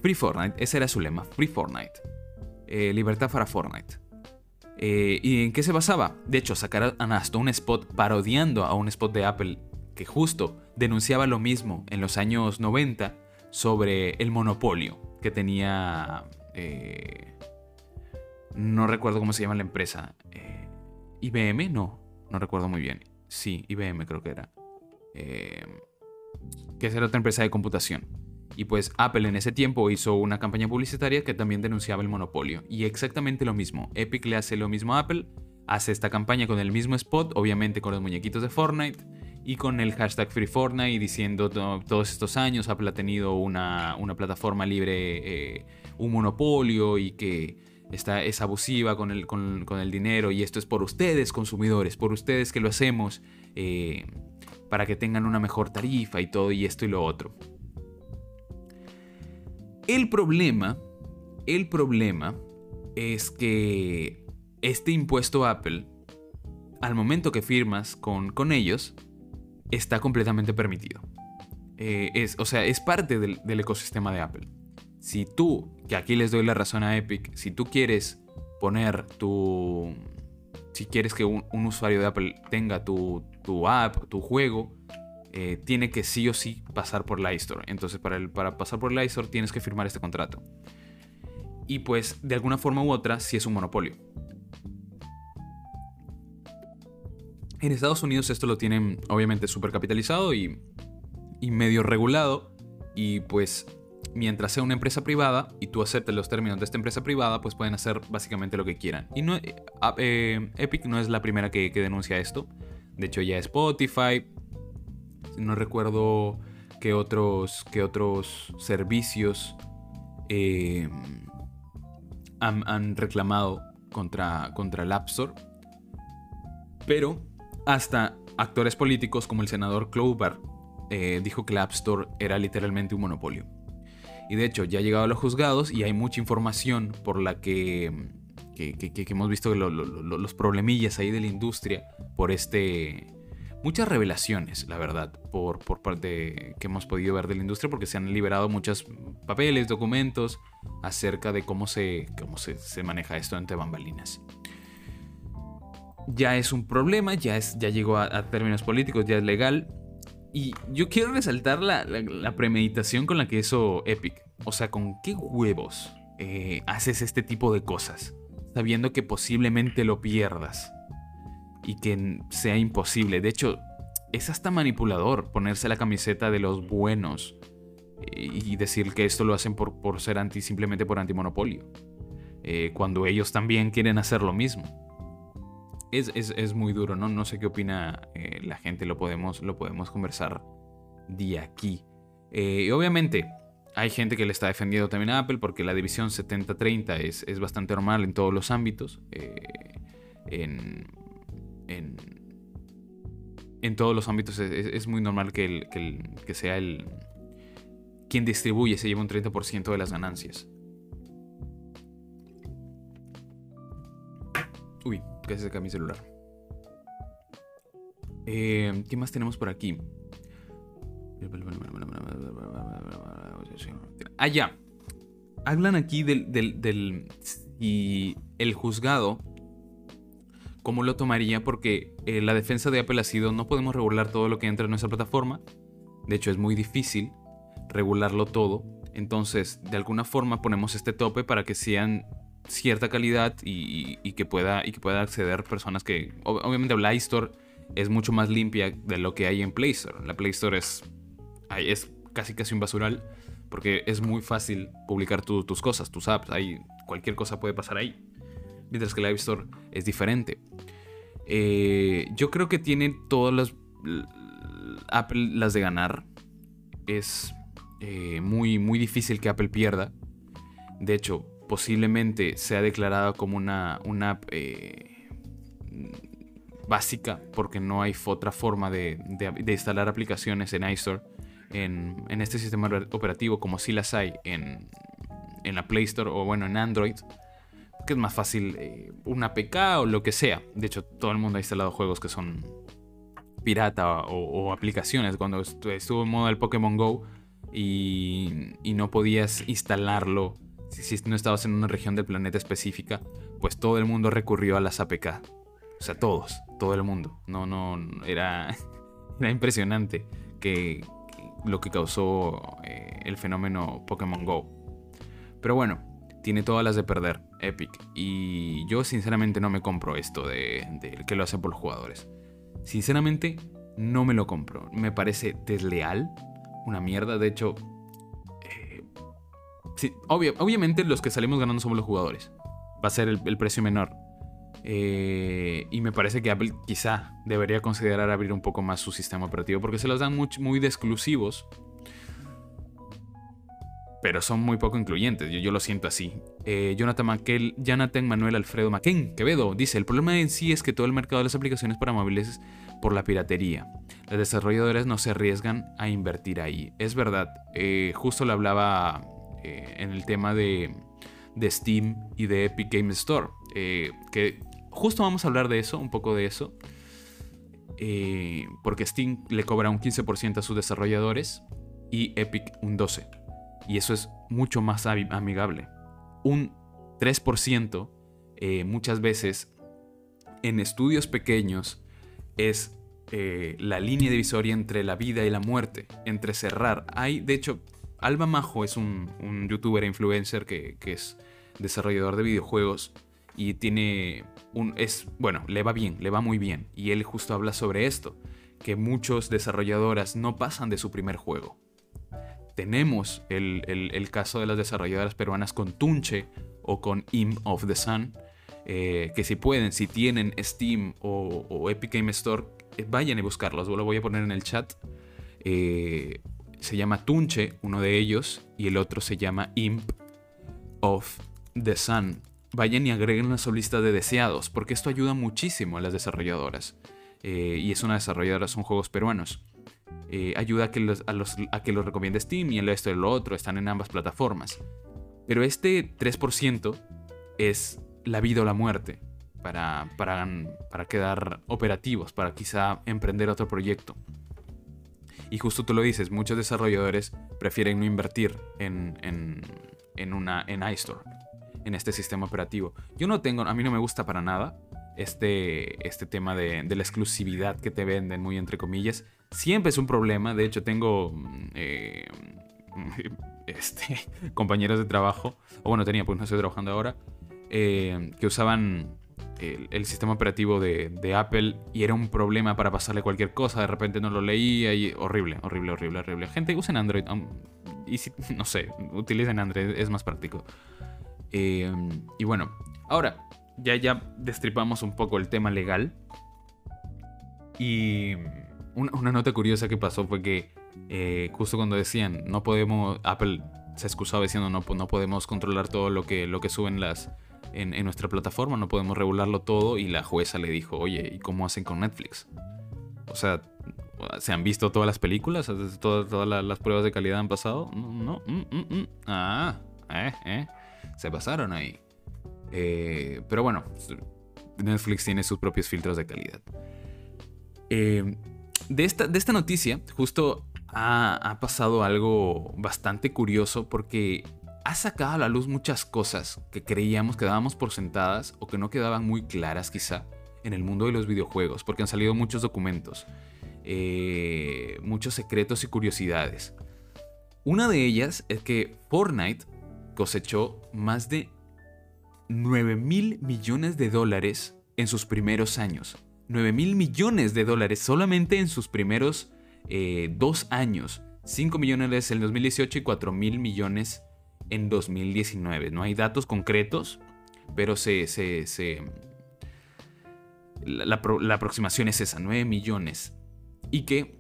Free Fortnite, ese era su lema, Free Fortnite. Eh, libertad para Fortnite. Eh, ¿Y en qué se basaba? De hecho, sacaron hasta un spot parodiando a un spot de Apple que justo denunciaba lo mismo en los años 90 sobre el monopolio que tenía... Eh, no recuerdo cómo se llama la empresa. IBM, no, no recuerdo muy bien. Sí, IBM creo que era. que es otra empresa de computación. Y pues Apple en ese tiempo hizo una campaña publicitaria que también denunciaba el monopolio. Y exactamente lo mismo. Epic le hace lo mismo a Apple. Hace esta campaña con el mismo spot, obviamente con los muñequitos de Fortnite. Y con el hashtag Free Fortnite diciendo todos estos años Apple ha tenido una, plataforma libre, eh, un monopolio y que está, es abusiva con el, con, el, dinero. Y esto es por ustedes, consumidores, por ustedes que lo hacemos eh, para que tengan una mejor tarifa y todo y esto y lo otro. El problema, el problema es que este impuesto Apple, al momento que firmas con, con ellos, está completamente permitido. Eh, es, o sea, es parte del, ecosistema de Apple. Si tú, que aquí les doy la razón a Epic, si tú quieres poner tu... Si quieres que un, usuario de Apple tenga tu, tu app, tu juego, eh, tiene que sí o sí pasar por la iStore. Entonces, para, el, para pasar por la iStore tienes que firmar este contrato. Y pues, de alguna forma u otra, sí es un monopolio. En Estados Unidos esto lo tienen obviamente súper capitalizado y, medio regulado. Y pues mientras sea una empresa privada y tú aceptes los términos de esta empresa privada, pues pueden hacer básicamente lo que quieran. Y no, eh, eh, Epic no es la primera que, denuncia esto. De hecho, ya Spotify, no recuerdo qué otros, otros servicios eh, han, reclamado contra, contra el App Store. Pero hasta actores políticos como el senador Clover eh, dijo que el App Store era literalmente un monopolio. Y de hecho ya ha llegado a los juzgados y hay mucha información por la que, que, hemos visto los problemillas ahí de la industria por este, muchas revelaciones, la verdad, por, por parte que hemos podido ver de la industria, porque se han liberado muchos papeles, documentos acerca de cómo se, cómo se, maneja esto entre bambalinas. Ya es un problema, ya, es, ya llegó a, términos políticos, ya es legal. Y yo quiero resaltar la, premeditación con la que hizo Epic. O sea, ¿con qué huevos eh, haces este tipo de cosas? Sabiendo que posiblemente lo pierdas y que sea imposible. De hecho, es hasta manipulador ponerse la camiseta de los buenos y decir que esto lo hacen por, por ser anti, simplemente por antimonopolio. Eh, cuando ellos también quieren hacer lo mismo. Es, muy duro, ¿no? No sé qué opina eh, la gente, lo podemos, lo podemos conversar de aquí. Eh, y obviamente, hay gente que le está defendiendo también a Apple porque la división 70-30 es, es, bastante normal en todos los ámbitos. en, en, todos los ámbitos es, muy normal que, que, sea el quien distribuye se lleva un 30% de las ganancias. Uy, casi se cae mi celular. Eh, ¿Qué más tenemos por aquí? Ah, ya. Hablan aquí del, del, si el juzgado cómo lo tomaría porque eh, la defensa de Apple ha sido no podemos regular todo lo que entra en nuestra plataforma. De hecho, es muy difícil regularlo todo. Entonces, de alguna forma ponemos este tope para que sean cierta calidad y, y que pueda, y que pueda acceder personas que... ob- Obviamente la iStore es mucho más limpia de lo que hay en Play Store. La Play Store es, es casi casi un basural porque es muy fácil publicar tu- tus cosas, tus apps. Ahí, cualquier cosa puede pasar ahí. Mientras que la App Store es diferente. Eh, yo creo que tiene todas las... Apple las de ganar. Es eh, muy, muy difícil que Apple pierda. De hecho, posiblemente sea declarada como una, una app eh, básica porque no hay otra forma de, de- instalar aplicaciones en iStore en, en este sistema operativo como si las hay en, en la Play Store o bueno en Android que es más fácil eh, una APK o lo que sea. De hecho todo el mundo ha instalado juegos que son pirata o, aplicaciones. Cuando estu- estuvo en moda el Pokémon Go y, y no podías instalarlo si, no estabas en una región del planeta específica pues todo el mundo recurrió a las APK o sea, todos, todo el mundo. No, no, era, era impresionante que, lo que causó eh, el fenómeno Pokémon Go. Pero bueno, tiene todas las de perder, Epic. Y yo sinceramente no me compro esto de, de que lo hacen por los jugadores. Sinceramente, no me lo compro. Me parece desleal, una mierda. De hecho, sí, obviamente los que salimos ganando somos los jugadores. Va a ser el- precio menor. Eh, y me parece que Apple quizá debería considerar abrir un poco más su sistema operativo porque se los dan muy de exclusivos. Pero son muy poco incluyentes, yo, yo lo siento así. Eh, Jonathan, Maquel, Jonathan Manuel Alfredo Maquén, Quevedo, dice, el problema en sí es que todo el mercado de las aplicaciones para móviles es por la piratería. Los desarrolladores no se arriesgan a invertir ahí. Es verdad, eh, justo lo hablaba eh, en el tema de, de Steam y de Epic Game Store. eh, que justo vamos a hablar de eso, un poco de eso. eh, porque Steam le cobra un 15% a sus desarrolladores y Epic un 12%. Y eso es mucho más ami- amigable. Un 3% eh, muchas veces en estudios pequeños es la línea divisoria entre la vida y la muerte, entre cerrar. Hay, de hecho, Alba Majo es un, youtuber e influencer que, es desarrollador de videojuegos y tiene un es bueno le va bien le va muy bien. Y él justo habla sobre esto que muchos desarrolladoras no pasan de su primer juego. Tenemos el, el- el caso de las desarrolladoras peruanas con Tunche o con Imp of the Sun eh, que si pueden si tienen Steam o, Epic Game Store eh, vayan a buscarlos. Lo voy a poner en el chat. Eh, se llama Tunche uno de ellos y el otro se llama Imp of the Sun. Vayan y agreguen a su lista de deseados, porque esto ayuda muchísimo a las desarrolladoras. Eh, y es una desarrolladora, son juegos peruanos. Eh, ayuda a que, los, a, los- a que los recomiende Steam y el esto y lo otro, están en ambas plataformas. Pero este 3% es la vida o la muerte para, para, para quedar operativos, para quizá emprender otro proyecto. Y justo tú lo dices, muchos desarrolladores prefieren no invertir en, en, en una en iStore, en este sistema operativo. Yo no tengo, a mí no me gusta para nada este, este tema de, la exclusividad que te venden, muy entre comillas. Siempre es un problema, de hecho tengo mm, eh, este, compañeros de trabajo, o bueno, tenía, pues no estoy trabajando ahora, eh, que usaban el, sistema operativo de, Apple y era un problema para pasarle cualquier cosa, de repente no lo leía y horrible, horrible, horrible, horrible. Gente, usen Android, y si, no sé, utilicen Android, es más práctico. Eh, y bueno, ahora ya, ya destripamos un poco el tema legal. Y una, una nota curiosa que pasó fue que eh, justo cuando decían, no podemos, Apple se excusaba diciendo, no, no podemos controlar todo lo que, lo que suben las, en, en nuestra plataforma, no podemos regularlo todo. Y la jueza le dijo, oye, ¿y cómo hacen con Netflix? O sea, ¿se han visto todas las películas? ¿Todas, todas la- las pruebas de calidad han pasado? No, no, mm, mm, mm. Ah, eh, eh. Se pasaron ahí. Eh, pero bueno, Netflix tiene sus propios filtros de calidad. Eh, de, esta, de esta noticia, justo ha, ha pasado algo bastante curioso porque ha sacado a la luz muchas cosas que creíamos que dábamos por sentadas o que no quedaban muy claras quizá en el mundo de los videojuegos, porque han salido muchos documentos, eh, muchos secretos y curiosidades. Una de ellas es que Fortnite cosechó más de 9 mil millones de dólares en sus primeros años. 9 mil millones de dólares solamente en sus primeros eh, dos años. 5 millones en 2018 y 4 mil millones en 2019. No hay datos concretos, pero se, se, la, aproximación es esa, 9 millones. Y que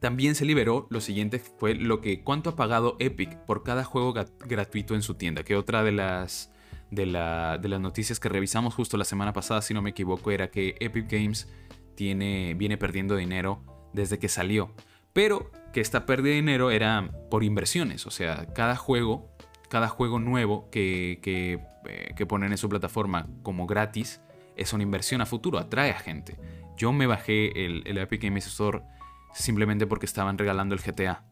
también se liberó, lo siguiente fue lo que cuánto ha pagado Epic por cada juego gratuito en su tienda, que otra de las de, la, de las noticias que revisamos justo la semana pasada, si no me equivoco, era que Epic Games tiene, viene perdiendo dinero desde que salió. Pero que esta pérdida de dinero era por inversiones, o sea, cada juego, cada juego nuevo que, eh, que ponen en su plataforma como gratis es una inversión a futuro, atrae a gente. Yo me bajé el, el Epic Games Store simplemente porque estaban regalando el GTA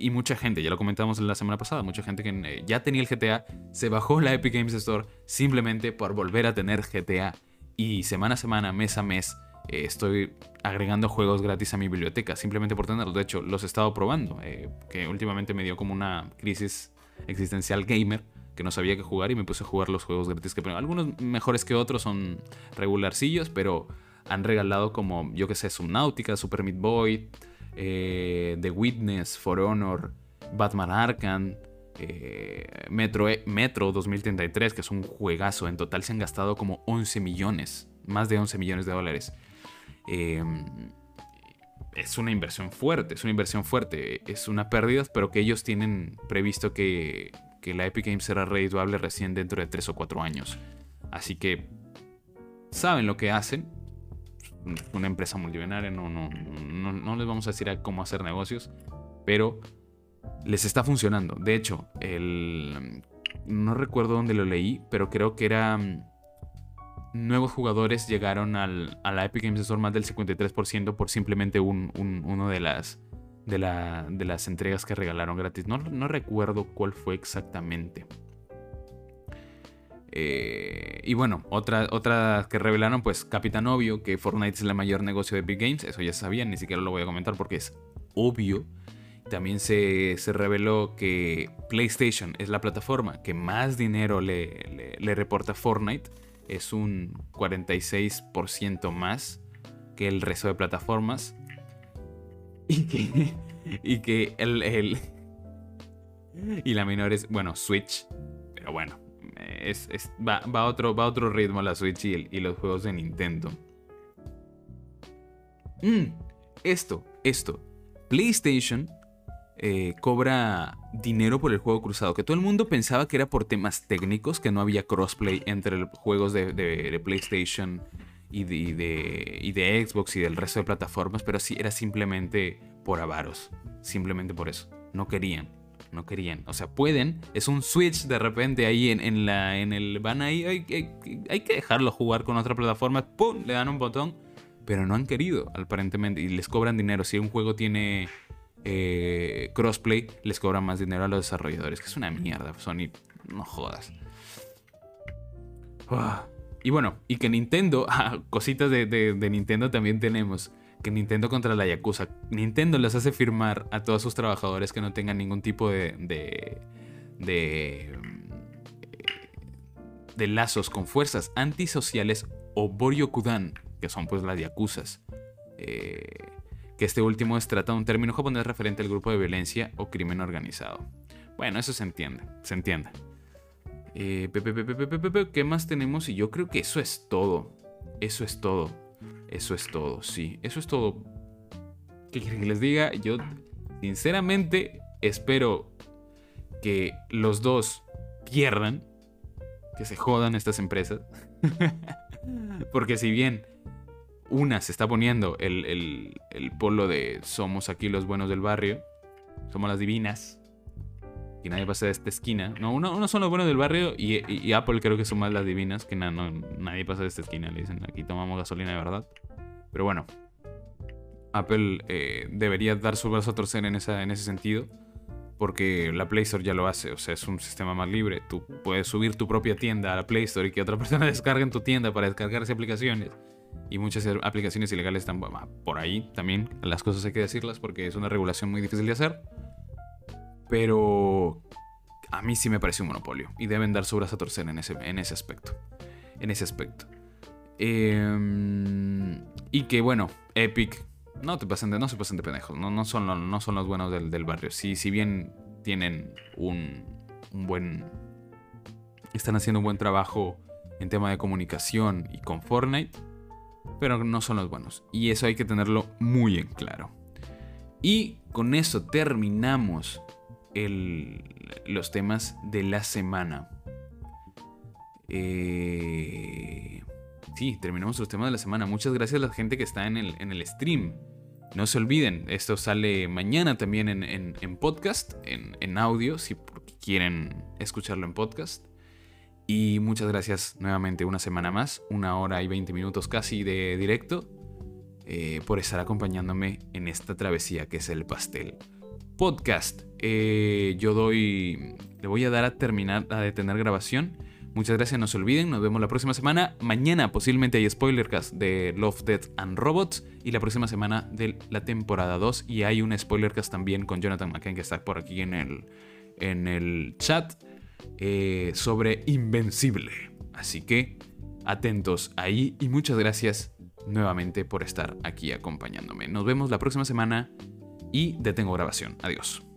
y mucha gente, ya lo comentamos la semana pasada, mucha gente que eh, ya tenía el GTA se bajó la Epic Games Store simplemente por volver a tener GTA. Y semana a semana, mes a mes, eh, estoy agregando juegos gratis a mi biblioteca, simplemente por tenerlos. De hecho, los he estado probando, eh, que últimamente me dio como una crisis existencial gamer, que no sabía qué jugar y me puse a jugar los juegos gratis que Algunos mejores que otros son regularcillos, pero han regalado como, yo que sé, Subnautica, Super Meat Boy, eh, The Witness, For Honor, Batman Arkham, eh, Metro, e, Metro 2033, que es un juegazo. En total se han gastado como 11 millones, más de 11 millones de dólares. Em, es una inversión fuerte, es una inversión fuerte. Es una pérdida, pero que ellos tienen previsto que, que la Epic Games será redituable recién dentro de 3 o 4 años. Así que saben lo que hacen una empresa multimillonaria, no, no, no, les vamos a decir cómo hacer negocios, pero les está funcionando. De hecho, el, no recuerdo dónde lo leí, pero creo que era... Nuevos jugadores llegaron al, a la Epic Games Store más del 53% por simplemente un, uno de las, de, la, de las entregas que regalaron gratis. No, no recuerdo cuál fue exactamente. Eh, y bueno, otra, otra que revelaron, pues Capitán Obvio, que Fortnite es el mayor negocio de Big Games, eso ya sabían, ni siquiera lo voy a comentar porque es obvio. También se, reveló que PlayStation es la plataforma que más dinero le, reporta a Fortnite, es un 46% más que el resto de plataformas. Y que, y que el, el, Y la menor es, bueno, Switch. Pero bueno, es, va, a otro, va otro ritmo la Switch y, los juegos de Nintendo. Mm, esto, esto. PlayStation eh, cobra dinero por el juego cruzado. Que todo el mundo pensaba que era por temas técnicos, que no había crossplay entre juegos de, PlayStation y de, y de, Xbox y del resto de plataformas, pero sí era simplemente por avaros. Simplemente por eso. No querían no querían. O sea, pueden, es un switch de repente ahí en, la, en el... Van ahí, hay, que dejarlo jugar con otra plataforma, ¡pum! Le dan un botón, pero no han querido, aparentemente, y les cobran dinero. Si un juego tiene eh, crossplay, les cobran más dinero a los desarrolladores, que es una mierda, Sony, no jodas. Y bueno, y que Nintendo, ah, cositas de Nintendo también tenemos que Nintendo contra la Yakuza. Nintendo les hace firmar a todos sus trabajadores que no tengan ningún tipo de, de, de, de lazos con fuerzas antisociales o Boryokudan, que son pues las Yakuzas. Eh, que este último es trata un término japonés referente al grupo de violencia o crimen organizado. Bueno, eso se entiende, se entiende. Eh, ¿Qué más tenemos? Y yo creo que eso es todo. Eso es todo. Eso es todo, sí. Eso es todo. ¿Qué quieren que les diga? Yo, sinceramente, espero que los dos pierdan. Que se jodan estas empresas. Porque si bien una se está poniendo el, polo de somos aquí los buenos del barrio, somos las divinas, y nadie pasa de esta esquina. No, uno, son los buenos del barrio y, Apple creo que son más las divinas, que nadie pasa de esta esquina. Le dicen, aquí tomamos gasolina de verdad. Pero bueno, Apple eh, debería dar su brazo a torcer en, esa, en ese sentido. Porque la Play Store ya lo hace, o sea, es un sistema más libre. Tú puedes subir tu propia tienda a la Play Store y que otra persona descargue en tu tienda para descargarse aplicaciones. Y muchas aplicaciones ilegales están por ahí también. Las cosas hay que decirlas porque es una regulación muy difícil de hacer. Pero a mí sí me parece un monopolio. Y deben dar su brazo a torcer en ese, en ese aspecto. En ese aspecto. Em, y que bueno, Epic. No te pasen de, no se pasen de pendejos. No, no, son, no son los buenos del, del barrio. Si, si bien tienen un, un buen. Están haciendo un buen trabajo en tema de comunicación y con Fortnite. Pero no son los buenos. Y eso hay que tenerlo muy en claro. Y con eso terminamos los temas de la semana. Eh, sí, terminamos los temas de la semana. Muchas gracias a la gente que está en el, en el stream. No se olviden, esto sale mañana también en, en, en podcast, en, audio, si quieren escucharlo en podcast. Y muchas gracias nuevamente una semana más, una hora y 20 minutos casi de directo, eh, por estar acompañándome en esta travesía que es el pastel podcast. Eh, yo doy, le voy a dar a terminar, a detener grabación. Muchas gracias, no se olviden, nos vemos la próxima semana. Mañana posiblemente hay spoilercast de Love, Death and Robots y la próxima semana de la temporada 2 y hay un spoilercast también con Jonathan McCain que está por aquí en el, en el chat eh, sobre Invencible. Así que atentos ahí y muchas gracias nuevamente por estar aquí acompañándome. Nos vemos la próxima semana y detengo grabación. Adiós.